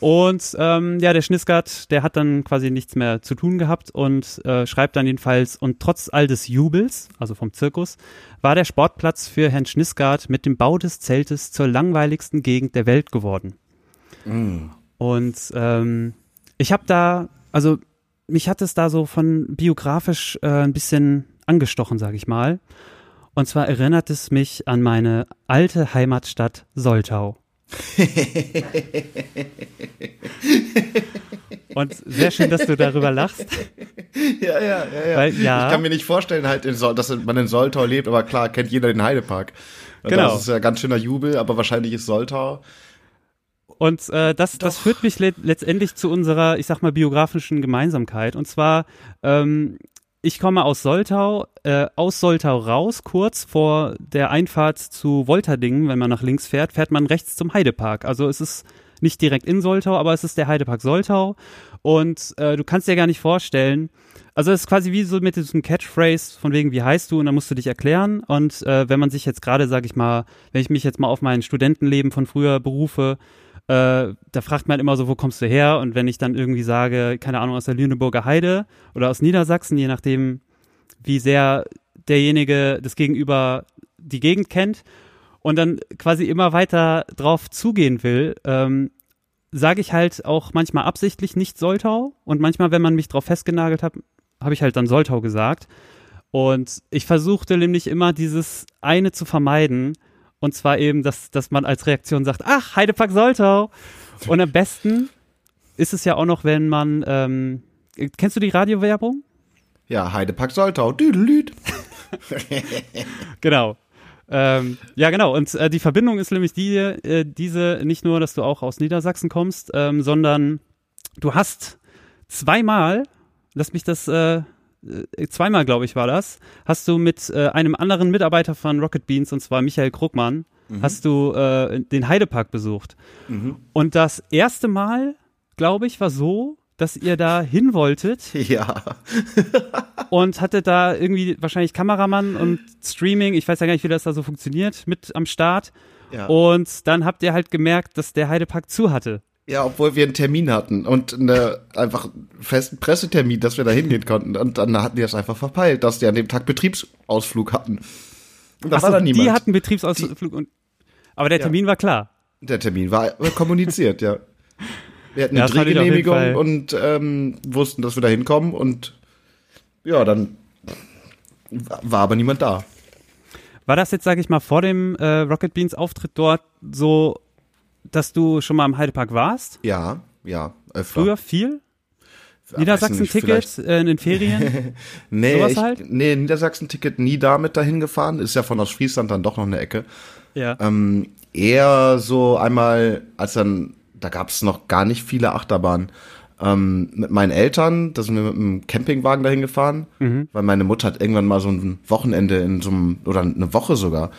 Und ähm, ja, der Schnisgard, der hat dann quasi nichts mehr zu tun gehabt und äh, schreibt dann jedenfalls, und trotz all des Jubels, also vom Zirkus, war der Sportplatz für Herrn Schnisgard mit dem Bau des Zeltes zur langweiligsten Gegend der Welt geworden. Und ähm, ich habe da, also mich hat es da so von biografisch äh, ein bisschen angestochen, sag ich mal. Und zwar erinnert es mich an meine alte Heimatstadt Soltau. <laughs> Und sehr schön, dass du darüber lachst. Ja, ja, ja, ja. Weil, ja. Ich kann mir nicht vorstellen, halt, in dass man in Soltau lebt, aber klar, kennt jeder den Heidepark. Genau. Das ist ja ganz schöner Jubel, aber wahrscheinlich ist Soltau. Und äh, das, das führt mich le letztendlich zu unserer, ich sag mal, biografischen Gemeinsamkeit. Und zwar, ähm, ich komme aus Soltau, äh, aus Soltau raus, kurz vor der Einfahrt zu Wolterdingen, wenn man nach links fährt, fährt man rechts zum Heidepark. Also es ist nicht direkt in Soltau, aber es ist der Heidepark Soltau. Und äh, du kannst dir gar nicht vorstellen, also es ist quasi wie so mit diesem Catchphrase von wegen, wie heißt du? Und dann musst du dich erklären. Und äh, wenn man sich jetzt gerade, sag ich mal, wenn ich mich jetzt mal auf mein Studentenleben von früher berufe, äh, da fragt man immer so, wo kommst du her? Und wenn ich dann irgendwie sage, keine Ahnung, aus der Lüneburger Heide oder aus Niedersachsen, je nachdem, wie sehr derjenige das Gegenüber die Gegend kennt und dann quasi immer weiter drauf zugehen will, ähm, sage ich halt auch manchmal absichtlich nicht Soltau und manchmal, wenn man mich drauf festgenagelt hat, habe ich halt dann Soltau gesagt. Und ich versuchte nämlich immer dieses eine zu vermeiden. Und zwar eben, dass, dass man als Reaktion sagt, ach, Heidepark Soltau. Und am besten ist es ja auch noch, wenn man, ähm, kennst du die Radiowerbung? Ja, Heidepark Soltau. Düdelüd. <laughs> Genau. Ähm, ja, genau. Und äh, die Verbindung ist nämlich die, äh, diese, nicht nur, dass du auch aus Niedersachsen kommst, ähm, sondern du hast zweimal, lass mich das, äh, äh, zweimal, glaube ich, war das, hast du mit äh, einem anderen Mitarbeiter von Rocket Beans, und zwar Michael Krugmann, hast du äh, den Heidepark besucht. Und das erste Mal, glaube ich, war so, dass ihr da hin wolltet <laughs> Ja. und hatte da irgendwie wahrscheinlich Kameramann und Streaming, ich weiß ja gar nicht, wie das da so funktioniert, mit am Start. Ja. Und dann habt ihr halt gemerkt, dass der Heidepark zu hatte. Ja, obwohl wir einen Termin hatten und eine, einfach einen festen Pressetermin, dass wir da hingehen konnten. Und dann hatten die das einfach verpeilt, dass die an dem Tag Betriebsausflug hatten. Und da Ach war so, da niemand. die hatten Betriebsausflug und aber der Ja. Termin war klar. der Termin war kommuniziert, ja. Wir hatten eine Ja, das Drehgenehmigung und ähm, wussten, dass wir da hinkommen und ja, dann war aber niemand da. War das jetzt, sage ich mal, vor dem äh, Rocket Beans Auftritt dort so, dass du schon mal im Heidepark warst? Ja, ja, öfter. Früher viel? Niedersachsen-Ticket äh, in den Ferien? <laughs> Nee, sowas ich, halt? nee, Niedersachsen-Ticket nie damit dahin gefahren. Ist ja von aus Friesland dann doch noch eine Ecke. ja. Ähm, eher so einmal, als dann, da gab es noch gar nicht viele Achterbahnen. Ähm, mit meinen Eltern, da sind wir mit einem Campingwagen dahin gefahren, weil meine Mutter hat irgendwann mal so ein Wochenende in so einem, oder eine Woche sogar,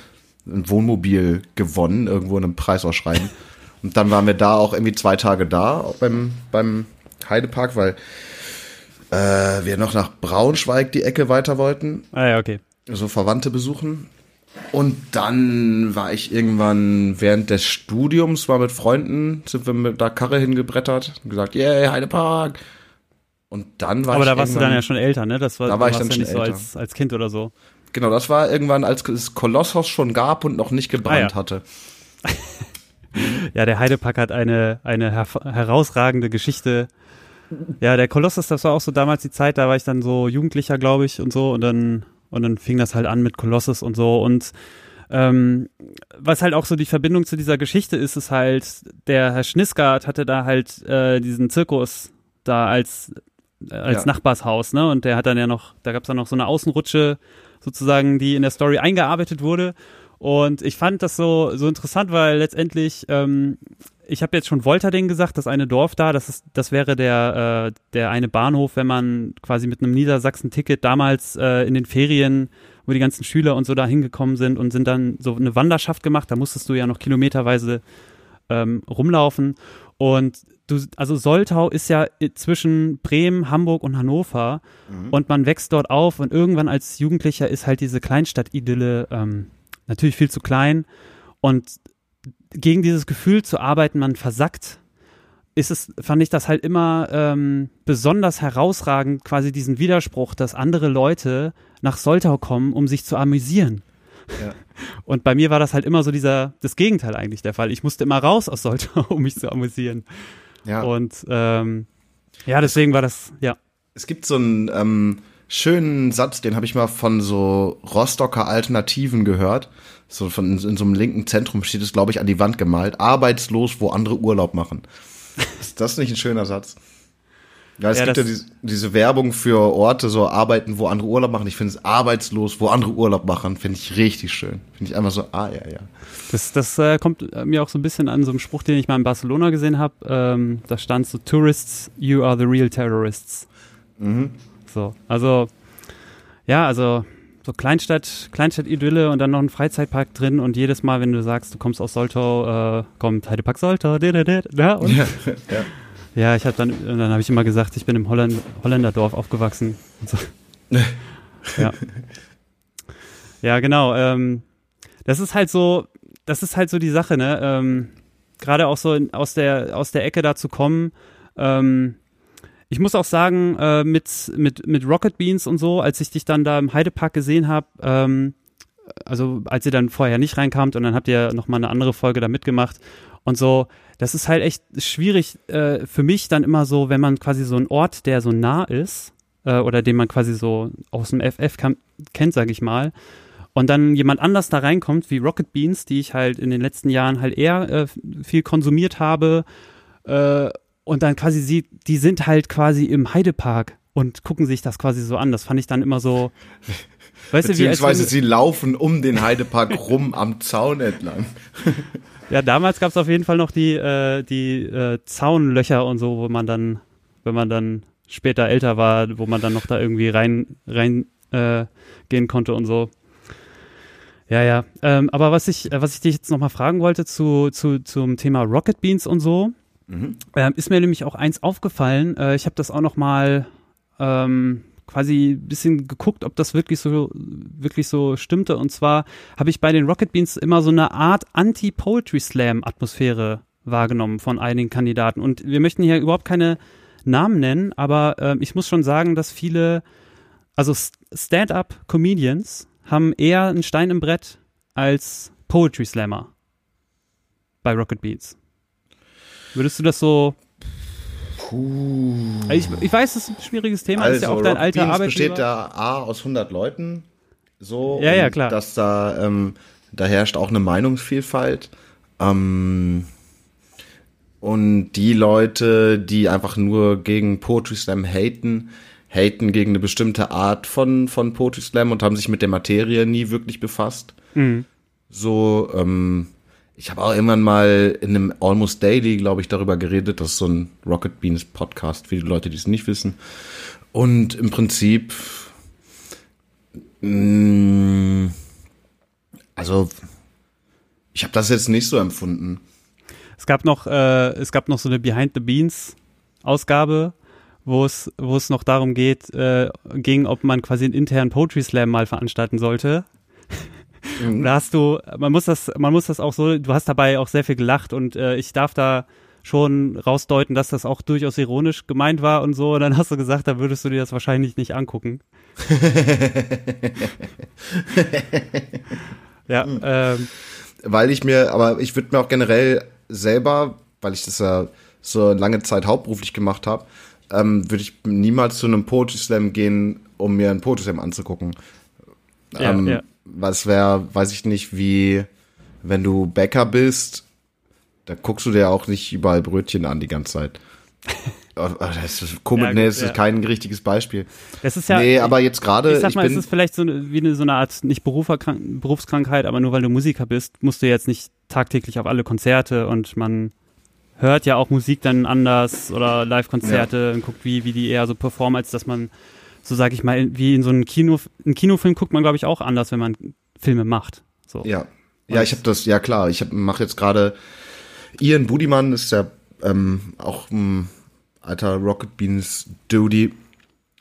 ein Wohnmobil gewonnen, irgendwo in einem Preisausschreiben. <laughs> Und dann waren wir da auch irgendwie zwei Tage da, beim, beim Heidepark, weil äh, wir noch nach Braunschweig die Ecke weiter wollten Ah ja, okay. so Verwandte besuchen. Und dann war ich irgendwann während des Studiums, war mit Freunden, sind wir mit der Karre hingebrettert und gesagt, yeah, Heidepark. Und dann war Aber ich da warst du dann ja schon älter, ne? Das war, Da war ich dann ja schon nicht so älter. als, als Kind oder so. Genau, das war irgendwann, als es Kolossos schon gab und noch nicht gebrannt Ah, ja. hatte. <laughs> <laughs> Ja, der Heidepark hat eine, eine her herausragende Geschichte. Ja, der Kolossus, das war auch so damals die Zeit, da war ich dann so Jugendlicher, glaube ich, und so. Und dann, und dann fing das halt an mit Kolossus und so. Und ähm, was halt auch so die Verbindung zu dieser Geschichte ist, ist halt, der Herr Schniskart hatte da halt äh, diesen Zirkus da als, äh, als Ja. Nachbarshaus, ne? Und der hat dann ja noch, da gab's dann noch so eine Außenrutsche sozusagen, die in der Story eingearbeitet wurde. Und ich fand das so, so interessant, weil letztendlich, ähm, ich habe jetzt schon Wolterding gesagt, das eine Dorf da, das ist, das wäre der, äh, der eine Bahnhof, wenn man quasi mit einem Niedersachsen-Ticket damals äh, in den Ferien, wo die ganzen Schüler und so da hingekommen sind und sind dann so eine Wanderschaft gemacht, da musstest du ja noch kilometerweise ähm, rumlaufen. Und du, also Soltau ist ja zwischen Bremen, Hamburg und Hannover und man wächst dort auf und irgendwann als Jugendlicher ist halt diese Kleinstadt-Idylle ähm, natürlich viel zu klein und gegen dieses Gefühl zu arbeiten, man versackt, ist es, fand ich das halt immer ähm, besonders herausragend, quasi diesen Widerspruch, dass andere Leute nach Soltau kommen, um sich zu amüsieren. Ja. <laughs> Und bei mir war das halt immer so dieser, das Gegenteil eigentlich der Fall. Ich musste immer raus aus Soltau, <laughs> um mich zu amüsieren. Ja. Und ähm, ja, deswegen war das, ja. Es gibt so einen ähm, schönen Satz, den habe ich mal von so Rostocker Alternativen gehört. So von in so einem linken Zentrum steht es, glaube ich, an die Wand gemalt. Arbeitslos, wo andere Urlaub machen. <laughs> Ist das nicht ein schöner Satz? Ja, es Ja, gibt ja diese, diese Werbung für Orte, so arbeiten, wo andere Urlaub machen. Ich finde es arbeitslos, wo andere Urlaub machen, finde ich richtig schön. Finde ich einfach so, ah ja, ja. Das, das äh, kommt äh, mir auch so ein bisschen an so einem Spruch, den ich mal in Barcelona gesehen habe. Ähm, da stand so, Tourists, you are the real terrorists. Mhm. So, also, ja, also so Kleinstadt, Kleinstadt-Idylle und dann noch ein Freizeitpark drin und jedes Mal, wenn du sagst, du kommst aus Soltau, äh, kommt Heidepark Soltau, da, da, da, Ja, ja. <laughs> ja, ich habe dann, dann habe ich immer gesagt, ich bin im Holland, Holländerdorf aufgewachsen. So. <laughs> ja. Ja, genau. Ähm, das ist halt so, das ist halt so die Sache, ne? Ähm, Gerade auch so in, aus der aus der Ecke da zu kommen. Ähm, ich muss auch sagen, äh, mit mit mit Rocket Beans und so, als ich dich dann da im Heidepark gesehen habe, ähm, also als ihr dann vorher nicht reinkamt und dann habt ihr noch mal eine andere Folge da mitgemacht und so, das ist halt echt schwierig äh, für mich dann immer so, wenn man quasi so einen Ort, der so nah ist äh, oder den man quasi so aus dem FF kam, kennt, sage ich mal, und dann jemand anders da reinkommt wie Rocket Beans, die ich halt in den letzten Jahren halt eher äh, viel konsumiert habe äh, und dann quasi sieht, die sind halt quasi im Heidepark und gucken sich das quasi so an. Das fand ich dann immer so, <laughs> weißt du, wie Beziehungsweise sie laufen um den Heidepark <laughs> rum am Zaun entlang. <laughs> Ja, damals gab es auf jeden Fall noch die, äh, die äh, Zaunlöcher und so, wo man dann, wenn man dann später älter war, wo man dann noch da irgendwie rein, rein äh, gehen konnte und so. Ja, ja. Ähm, aber was ich, äh, was ich dich jetzt nochmal fragen wollte zu, zu, zum Thema Rocket Beans und so, Mhm. ähm, ist mir nämlich auch eins aufgefallen. Äh, ich habe das auch nochmal ähm, quasi ein bisschen geguckt, ob das wirklich so, wirklich so stimmte. Und zwar habe ich bei den Rocket Beans immer so eine Art Anti-Poetry Slam-Atmosphäre wahrgenommen von einigen Kandidaten. Und wir möchten hier überhaupt keine Namen nennen, aber ähm, ich muss schon sagen, dass viele, also Stand-up-Comedians haben eher einen Stein im Brett als Poetry Slammer bei Rocket Beans. Würdest du das so Puh. Ich, ich weiß, das ist ein schwieriges Thema, Also, ist ja auch dein Rocket alter Beans Arbeitgeber. besteht da A aus 100 Leuten, so. Ja, ja, klar. Dass da, ähm, da herrscht auch eine Meinungsvielfalt. Ähm, und die Leute, die einfach nur gegen Poetry Slam haten, haten gegen eine bestimmte Art von, von Poetry Slam und haben sich mit der Materie nie wirklich befasst. Mhm. So, ähm, ich habe auch irgendwann mal in einem Almost Daily, glaube ich, darüber geredet. Das ist so ein Rocket Beans Podcast, für die Leute, die es nicht wissen. Und im Prinzip, mh, also, ich habe das jetzt nicht so empfunden. Es gab noch, äh, es gab noch so eine Behind the Beans Ausgabe, wo es, wo es noch darum geht, äh, ging, ob man quasi einen internen Poetry Slam mal veranstalten sollte. Und da hast du, man muss das, man muss das auch so, du hast dabei auch sehr viel gelacht und äh, ich darf da schon rausdeuten, dass das auch durchaus ironisch gemeint war und so. Und dann hast du gesagt, da würdest du dir das wahrscheinlich nicht angucken. <laughs> ja, ähm, Weil ich mir, aber ich würde mir auch generell selber, weil ich das ja so lange Zeit hauptberuflich gemacht habe, ähm, würde ich niemals zu einem Poetry Slam gehen, um mir einen Poetry Slam anzugucken. Ja, ähm, ja. Was wäre, weiß ich nicht, wie wenn du Bäcker bist, da guckst du dir auch nicht überall Brötchen an die ganze Zeit. <laughs> Das ist komisch, Ja, nee, gut, das ist ja. kein richtiges Beispiel. das ist ja. nee, aber jetzt gerade, Ich sag ich, mal, es bin, ist vielleicht so eine, wie eine, so eine Art, nicht Berufskrankheit, aber nur weil du Musiker bist, musst du jetzt nicht tagtäglich auf alle Konzerte und man hört ja auch Musik dann anders oder Live-Konzerte und guckt, wie, wie die eher so performen, als dass man, so sag ich mal, wie in so einem Kino, einen Kinofilm guckt man, glaube ich, auch anders, wenn man Filme macht. So. Ja, ja, ich habe das, ja klar, ich mache jetzt gerade Ian Budiman ist ja ähm, auch ein alter Rocket Beans Duty,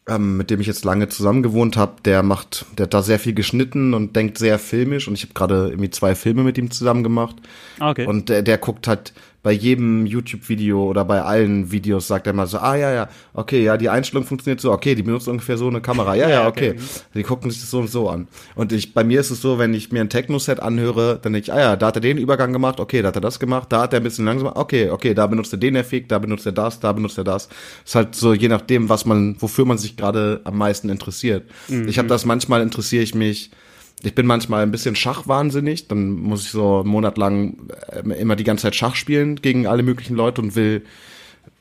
ähm, mit dem ich jetzt lange zusammen gewohnt habe. Der macht, der hat da sehr viel geschnitten und denkt sehr filmisch und ich habe gerade irgendwie zwei Filme mit ihm zusammen gemacht. Ah, okay. Und der, der guckt halt bei jedem YouTube-Video oder bei allen Videos sagt er mal so, ah ja, ja, okay, ja, die Einstellung funktioniert so, okay, die benutzt ungefähr so eine Kamera, ja, <laughs> Ja, okay. Die gucken sich das so und so an. Und ich, bei mir ist es so, wenn ich mir ein Techno-Set anhöre, dann denke ich, ah ja, da hat er den Übergang gemacht, okay, da hat er das gemacht, da hat er ein bisschen langsamer, okay, okay, da benutzt er den Effekt, da benutzt er das, da benutzt er das. Ist halt so, je nachdem, was man, wofür man sich gerade am meisten interessiert. Ich habe das manchmal interessiere ich mich, ich bin manchmal ein bisschen schachwahnsinnig, dann muss ich so einen Monat lang äh, immer die ganze Zeit Schach spielen gegen alle möglichen Leute und will,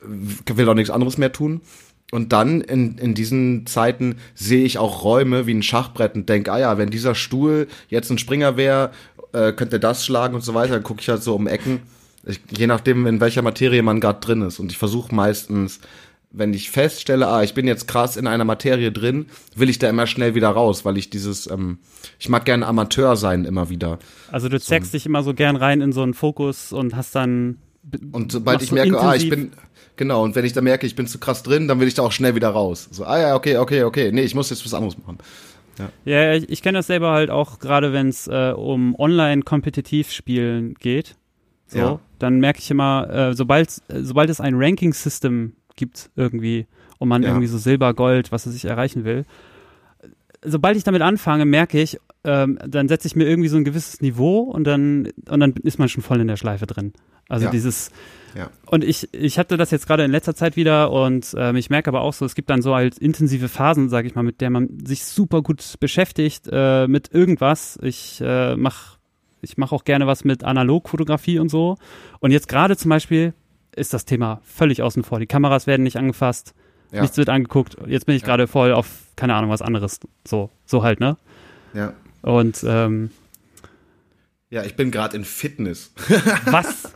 will auch nichts anderes mehr tun. Und dann in, in diesen Zeiten sehe ich auch Räume wie ein Schachbrett und denke, ah ja, wenn dieser Stuhl jetzt ein Springer wäre, äh, könnte das schlagen und so weiter. Dann gucke ich halt so um Ecken, ich, je nachdem, in welcher Materie man gerade drin ist. Und ich versuche meistens, wenn ich feststelle, ah, ich bin jetzt krass in einer Materie drin, will ich da immer schnell wieder raus, weil ich dieses, ähm, ich mag gerne Amateur sein immer wieder. Also du zeigst dich immer so gern rein in so einen Fokus und hast dann Und sobald ich merke, ah, ich bin, genau, und wenn ich da merke, ich bin zu krass drin, dann will ich da auch schnell wieder raus. So, ah ja, okay, okay, okay, nee, ich muss jetzt was anderes machen. Ja, ich, ich kenne das selber halt auch, gerade wenn es äh, um Online-Kompetitiv-Spielen geht. So, Ja. dann merke ich immer, äh, sobald, sobald es ein Ranking-System gibt irgendwie und man Ja. irgendwie so Silber, Gold, was es sich erreichen will, sobald ich damit anfange, merke ich, ähm, dann setze ich mir irgendwie so ein gewisses Niveau und dann, und dann ist man schon voll in der Schleife drin. Also Ja. dieses, Ja. und ich, ich hatte das jetzt gerade in letzter Zeit wieder und ähm, ich merke aber auch so, es gibt dann so halt intensive Phasen, sage ich mal, mit der man sich super gut beschäftigt äh, mit irgendwas. Ich äh, mach, ich mache auch gerne was mit Analogfotografie und so. Und jetzt gerade zum Beispiel ist das Thema völlig außen vor. Die Kameras werden nicht angefasst, Ja. nichts wird angeguckt. Jetzt bin ich gerade voll auf, keine Ahnung, was anderes. So, so halt, ne? Ja. Und ähm, Ja, ich bin gerade in Fitness. <laughs> was?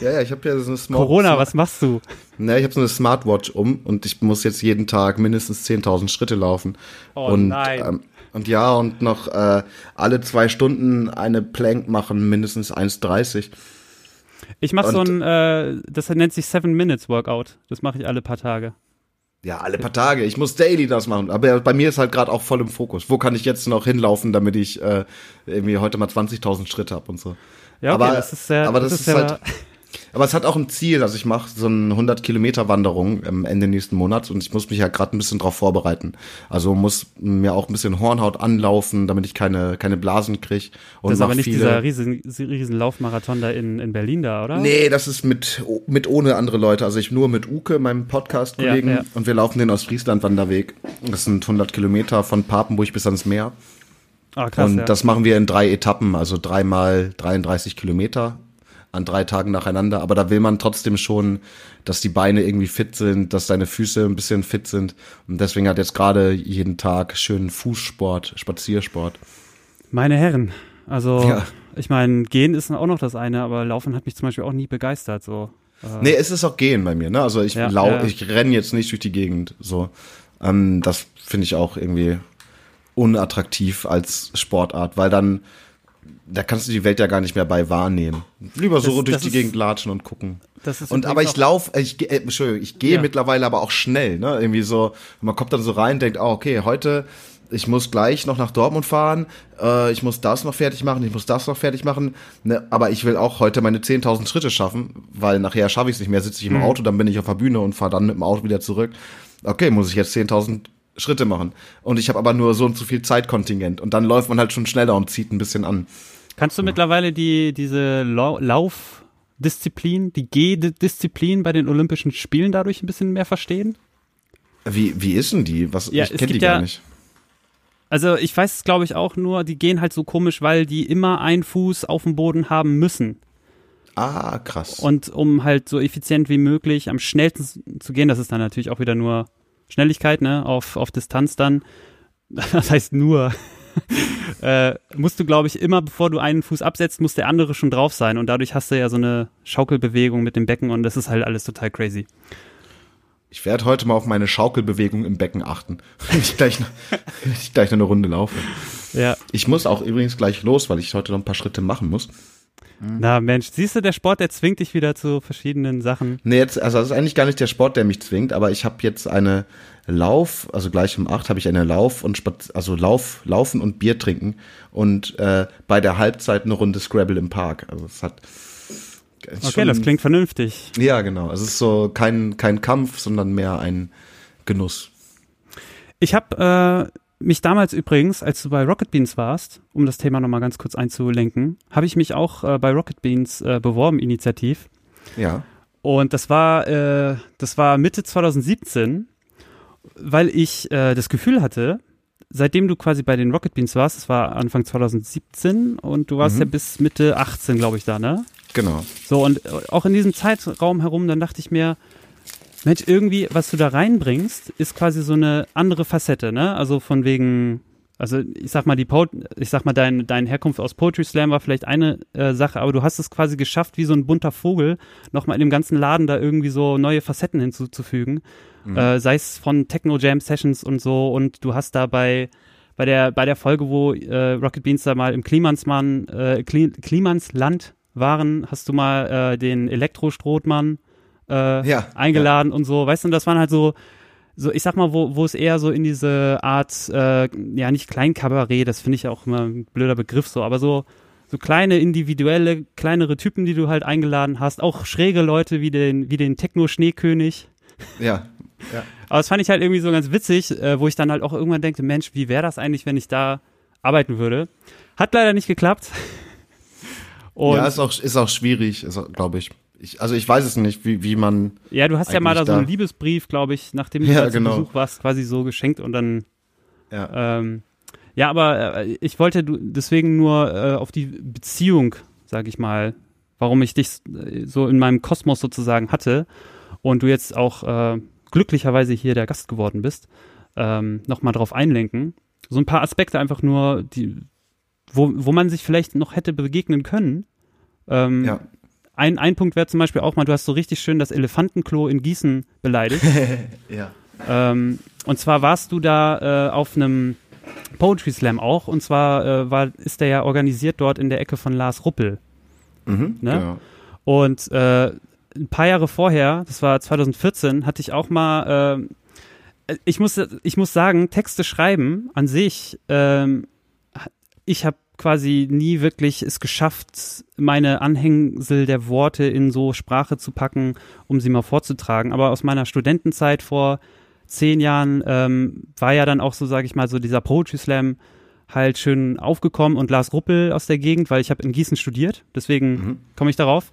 ja, ja, ich habe ja so eine Smart Corona, Smart- was machst du? Ne, ich habe so eine Smartwatch um und ich muss jetzt jeden Tag mindestens 10.000 Schritte laufen. Oh und, nein. Ähm, und ja, und noch äh, alle zwei Stunden eine Plank machen, mindestens 1,30. Ich mache so ein, äh, das nennt sich Seven Minutes Workout. Das mache ich alle paar Tage. Ja, alle paar Tage. Ich muss daily das machen. Aber bei mir ist halt gerade auch voll im Fokus. Wo kann ich jetzt noch hinlaufen, damit ich äh, irgendwie heute mal 20.000 Schritte hab und so. Ja, okay, aber das ist sehr, aber das, ist, sehr, halt. <laughs> Aber es hat auch ein Ziel, also ich mache so eine 100 Kilometer Wanderung am Ende nächsten Monats und ich muss mich ja gerade ein bisschen drauf vorbereiten. Also muss mir auch ein bisschen Hornhaut anlaufen, damit ich keine, keine Blasen krieg. Und das ist aber nicht dieser riesen, riesen Laufmarathon da in, in Berlin da, oder? Nee, das ist mit, mit ohne andere Leute. Also ich nur mit Uke, meinem Podcast-Kollegen ja, ja. und wir laufen den Ostfriesland-Wanderweg. Das sind 100 Kilometer von Papenburg bis ans Meer. Ah, krass, und ja. das machen wir in drei Etappen, also dreimal 33 Kilometer an drei Tagen nacheinander. Aber da will man trotzdem schon, dass die Beine irgendwie fit sind, dass deine Füße ein bisschen fit sind. Und deswegen hat jetzt gerade jeden Tag schönen Fußsport, Spaziersport. Meine Herren, also ja. ich meine, gehen ist auch noch das eine, aber Laufen hat mich zum Beispiel auch nie begeistert. So. Äh, nee, es ist auch gehen bei mir, ne? Also ich ja, lau ja. ich renne jetzt nicht durch die Gegend. So. Ähm, das finde ich auch irgendwie unattraktiv als Sportart, weil dann da kannst du die Welt ja gar nicht mehr bei wahrnehmen. Lieber so das, durch das die ist, Gegend latschen und gucken. und aber ich laufe, ich, äh, Entschuldigung, ich gehe ja. mittlerweile aber auch schnell, ne? Irgendwie so, man kommt dann so rein, denkt, oh, okay, heute, ich muss gleich noch nach Dortmund fahren, äh, ich muss das noch fertig machen, ich muss das noch fertig machen, ne? aber ich will auch heute meine 10.000 Schritte schaffen, weil nachher schaffe ich es nicht mehr, sitze ich im mhm. Auto, dann bin ich auf der Bühne und fahre dann mit dem Auto wieder zurück. Okay, muss ich jetzt 10.000 Schritte machen. Und ich habe aber nur so und so viel Zeitkontingent. Und dann läuft man halt schon schneller und zieht ein bisschen an. Kannst du mittlerweile die, diese Laufdisziplin, die G-Disziplin bei den Olympischen Spielen dadurch ein bisschen mehr verstehen? Wie, wie ist denn die? Was, ja, ich kenne die gar nicht. Also ich weiß es glaube ich auch nur, die gehen halt so komisch, weil die immer einen Fuß auf dem Boden haben müssen. Ah, krass. Und um halt so effizient wie möglich am schnellsten zu gehen, das ist dann natürlich auch wieder nur Schnelligkeit, ne, auf, auf Distanz dann. <laughs> Das heißt nur. <laughs> äh, musst du, glaube ich, immer, bevor du einen Fuß absetzt, muss der andere schon drauf sein. Und dadurch hast du ja so eine Schaukelbewegung mit dem Becken und das ist halt alles total crazy. Ich werde heute mal auf meine Schaukelbewegung im Becken achten, <laughs> wenn ich gleich, wenn ich gleich eine Runde laufe. Ja. Ich muss auch übrigens gleich los, weil ich heute noch ein paar Schritte machen muss. Na Mensch, siehst du, der Sport, der zwingt dich wieder zu verschiedenen Sachen. Nee, jetzt, also das ist eigentlich gar nicht der Sport, der mich zwingt, aber ich habe jetzt eine Lauf, also gleich um acht habe ich eine Lauf und Spaz also Lauf, Laufen und Bier trinken und äh, bei der Halbzeit eine Runde Scrabble im Park. Also es hat Okay, schon, das klingt vernünftig. Ja, genau. Es ist so kein, kein Kampf, sondern mehr ein Genuss. Ich habe äh, mich damals übrigens, als du bei Rocket Beans warst, um das Thema nochmal ganz kurz einzulenken, habe ich mich auch äh, bei Rocket Beans äh, beworben, initiativ. Ja. Und das war, äh, das war Mitte 2017, weil ich äh, das Gefühl hatte, seitdem du quasi bei den Rocket Beans warst, das war Anfang 2017 und du warst mhm. ja bis Mitte 18, glaube ich, da, ne? Genau. So, und äh, auch in diesem Zeitraum herum, dann dachte ich mir, Mensch, irgendwie, was du da reinbringst, ist quasi so eine andere Facette, ne? Also von wegen, also ich sag mal, die po ich sag mal, dein, deine Herkunft aus Poetry Slam war vielleicht eine äh, Sache, aber du hast es quasi geschafft, wie so ein bunter Vogel, nochmal in dem ganzen Laden da irgendwie so neue Facetten hinzuzufügen. Mhm. Äh, sei es von Techno Jam Sessions und so, und du hast da bei bei der, bei der Folge, wo äh, Rocket Beans da mal im Klimansmann, äh, Klimansland waren, hast du mal äh, den Elektrostrothmann äh, ja, eingeladen ja. und so, weißt du, das waren halt so, so, ich sag mal, wo, wo es eher so in diese Art, äh, ja, nicht Kleinkabarett, das finde ich auch immer ein blöder Begriff so, aber so, so kleine individuelle, kleinere Typen, die du halt eingeladen hast, auch schräge Leute wie den, wie den Techno-Schneekönig. Ja, ja. <laughs> Aber das fand ich halt irgendwie so ganz witzig, äh, wo ich dann halt auch irgendwann denke, Mensch, wie wäre das eigentlich, wenn ich da arbeiten würde? Hat leider nicht geklappt. <laughs> Und ja, ist auch, ist auch schwierig, glaube ich. Ich, also ich weiß es nicht, wie, wie man. Ja, du hast ja mal da so einen Liebesbrief, glaube ich, nachdem du ja, genau. Besuch warst, quasi so geschenkt und dann. Ja. Ähm, ja, aber äh, ich wollte du deswegen nur äh, auf die Beziehung, sag ich mal, warum ich dich äh, so in meinem Kosmos sozusagen hatte und du jetzt auch äh, glücklicherweise hier der Gast geworden bist, ähm, nochmal drauf einlenken. So ein paar Aspekte einfach nur, die, wo, wo man sich vielleicht noch hätte begegnen können. Ähm, ja. Ein, ein Punkt wäre zum Beispiel auch mal, du hast so richtig schön das Elefantenklo in Gießen beleidigt. <laughs> ja. Ähm, und zwar warst du da äh, auf einem Poetry Slam auch, und zwar äh, war, ist der ja organisiert dort in der Ecke von Lars Ruppel. Mhm, ne? Genau. Und äh, ein paar Jahre vorher, das war 2014, hatte ich auch mal, äh, ich muss, ich muss sagen, Texte schreiben an sich, ähm, ich habe quasi nie wirklich es geschafft, meine Anhängsel der Worte in so Sprache zu packen, um sie mal vorzutragen. Aber aus meiner Studentenzeit vor zehn Jahren ähm, war ja dann auch so, sage ich mal, so dieser Poetry Slam halt schön aufgekommen und Lars Ruppel aus der Gegend, weil ich habe in Gießen studiert, deswegen mhm. komme ich darauf.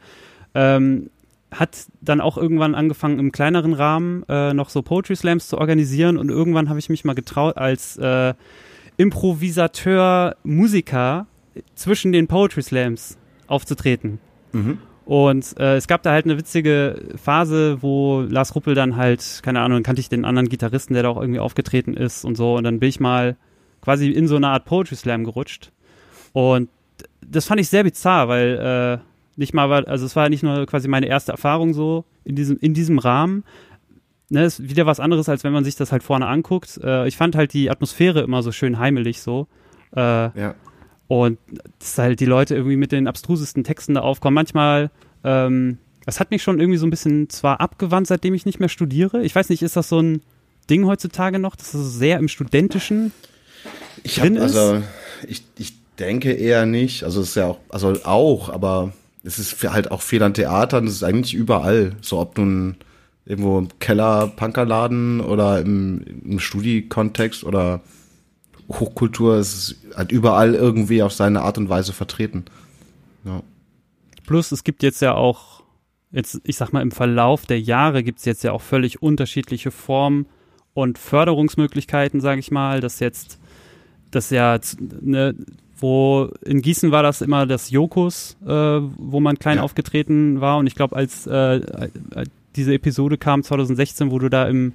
Ähm, hat dann auch irgendwann angefangen, im kleineren Rahmen äh, noch so Poetry Slams zu organisieren und irgendwann habe ich mich mal getraut, als äh, Improvisateur, Musiker zwischen den Poetry Slams aufzutreten. Mhm. Und äh, es gab da halt eine witzige Phase, wo Lars Ruppel dann halt, keine Ahnung, dann kannte ich den anderen Gitarristen, der da auch irgendwie aufgetreten ist und so. Und dann bin ich mal quasi in so eine Art Poetry Slam gerutscht. Und das fand ich sehr bizarr, weil äh, nicht mal war, also es war nicht nur quasi meine erste Erfahrung so in diesem, in diesem Rahmen. Ne, ist wieder was anderes, als wenn man sich das halt vorne anguckt. Äh, ich fand halt die Atmosphäre immer so schön heimelig so. Äh, ja. Und dass halt die Leute irgendwie mit den abstrusesten Texten da aufkommen. Manchmal, ähm, das hat mich schon irgendwie so ein bisschen zwar abgewandt, seitdem ich nicht mehr studiere. Ich weiß nicht, ist das so ein Ding heutzutage noch, dass das sehr im Studentischen ich hab, drin ist? Also, ich, ich denke eher nicht. Also, es ist ja auch, also auch, aber es ist halt auch viel an Theatern, es ist eigentlich überall. So ob nun irgendwo im Keller, Punkerladen oder im, im Studi-Kontext oder Hochkultur, es ist halt überall irgendwie auf seine Art und Weise vertreten. Ja. Plus, es gibt jetzt ja auch, jetzt, ich sag mal, im Verlauf der Jahre gibt es jetzt ja auch völlig unterschiedliche Formen und Förderungsmöglichkeiten, sage ich mal, dass jetzt, das ja ne, wo in Gießen war das immer das Jokus, äh, wo man klein ja. aufgetreten war. Und ich glaube, als äh diese Episode kam 2016, wo du da im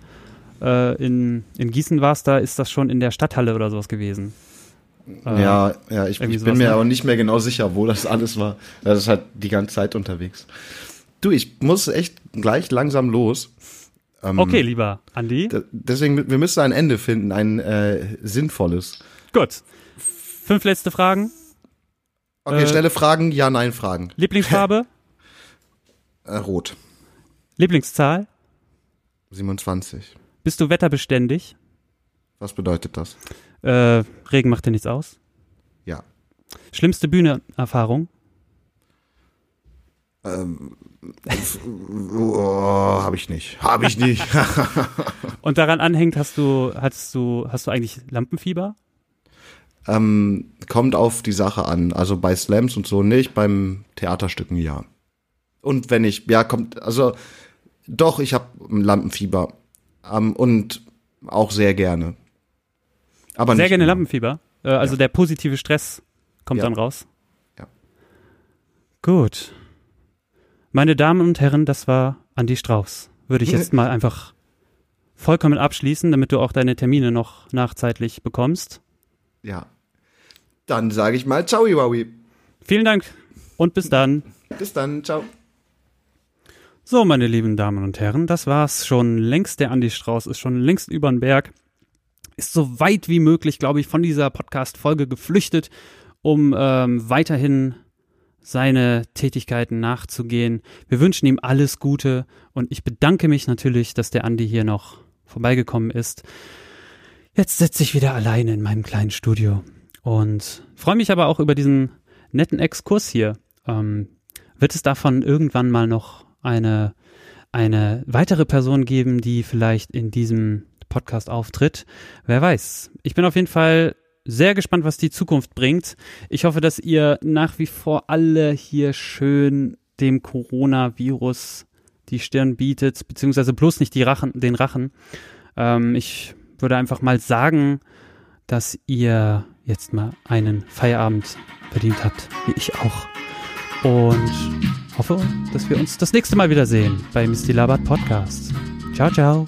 äh, in, in Gießen warst, da ist das schon in der Stadthalle oder sowas gewesen. Äh, ja, ja, ich, ich bin mir ne? aber nicht mehr genau sicher, wo das <laughs> alles war. Das ist halt die ganze Zeit unterwegs. Du, ich muss echt gleich langsam los. Ähm, okay, lieber Andi. Deswegen, wir müssen ein Ende finden, ein äh, sinnvolles. Gut. Fünf letzte Fragen. Okay, äh, schnelle Fragen, Ja-Nein-Fragen. Lieblingsfarbe? <laughs> äh, rot. Lieblingszahl? 27. Bist du wetterbeständig? Was bedeutet das? Äh, Regen macht dir nichts aus? Ja. Schlimmste Bühneerfahrung? Ähm, oh, habe ich nicht. Habe ich nicht. <laughs> Und daran anhängt, hast du, hast du, hast du eigentlich Lampenfieber? Ähm, kommt auf die Sache an. Also bei Slams und so nicht, beim Theaterstücken ja. Und wenn ich, ja, kommt, also doch, ich habe Lampenfieber. Ähm, und auch sehr gerne. Aber sehr gerne immer. Lampenfieber. Äh, also ja. der positive Stress kommt ja. dann raus. Ja. Gut. Meine Damen und Herren, das war Andi Strauß. Würde ich jetzt <laughs> mal einfach vollkommen abschließen, damit du auch deine Termine noch nachzeitlich bekommst. Ja. Dann sage ich mal Ciao, Wowi. Vielen Dank und bis dann. Bis dann, ciao. So, meine lieben Damen und Herren, das war's schon längst. Der Andi Strauß ist schon längst über den Berg. Ist so weit wie möglich, glaube ich, von dieser Podcast-Folge geflüchtet, um ähm, weiterhin seine Tätigkeiten nachzugehen. Wir wünschen ihm alles Gute und ich bedanke mich natürlich, dass der Andi hier noch vorbeigekommen ist. Jetzt sitze ich wieder alleine in meinem kleinen Studio und freue mich aber auch über diesen netten Exkurs hier. Ähm, wird es davon irgendwann mal noch eine, eine weitere Person geben, die vielleicht in diesem Podcast auftritt? Wer weiß. Ich bin auf jeden Fall sehr gespannt, was die Zukunft bringt. Ich hoffe, dass ihr nach wie vor alle hier schön dem Coronavirus die Stirn bietet, beziehungsweise bloß nicht die Rachen, den Rachen. Ähm, ich würde einfach mal sagen, dass ihr jetzt mal einen Feierabend verdient habt, wie ich auch. Und hoffe, dass wir uns das nächste Mal wiedersehen bei Misty Labert Podcast. Ciao, ciao.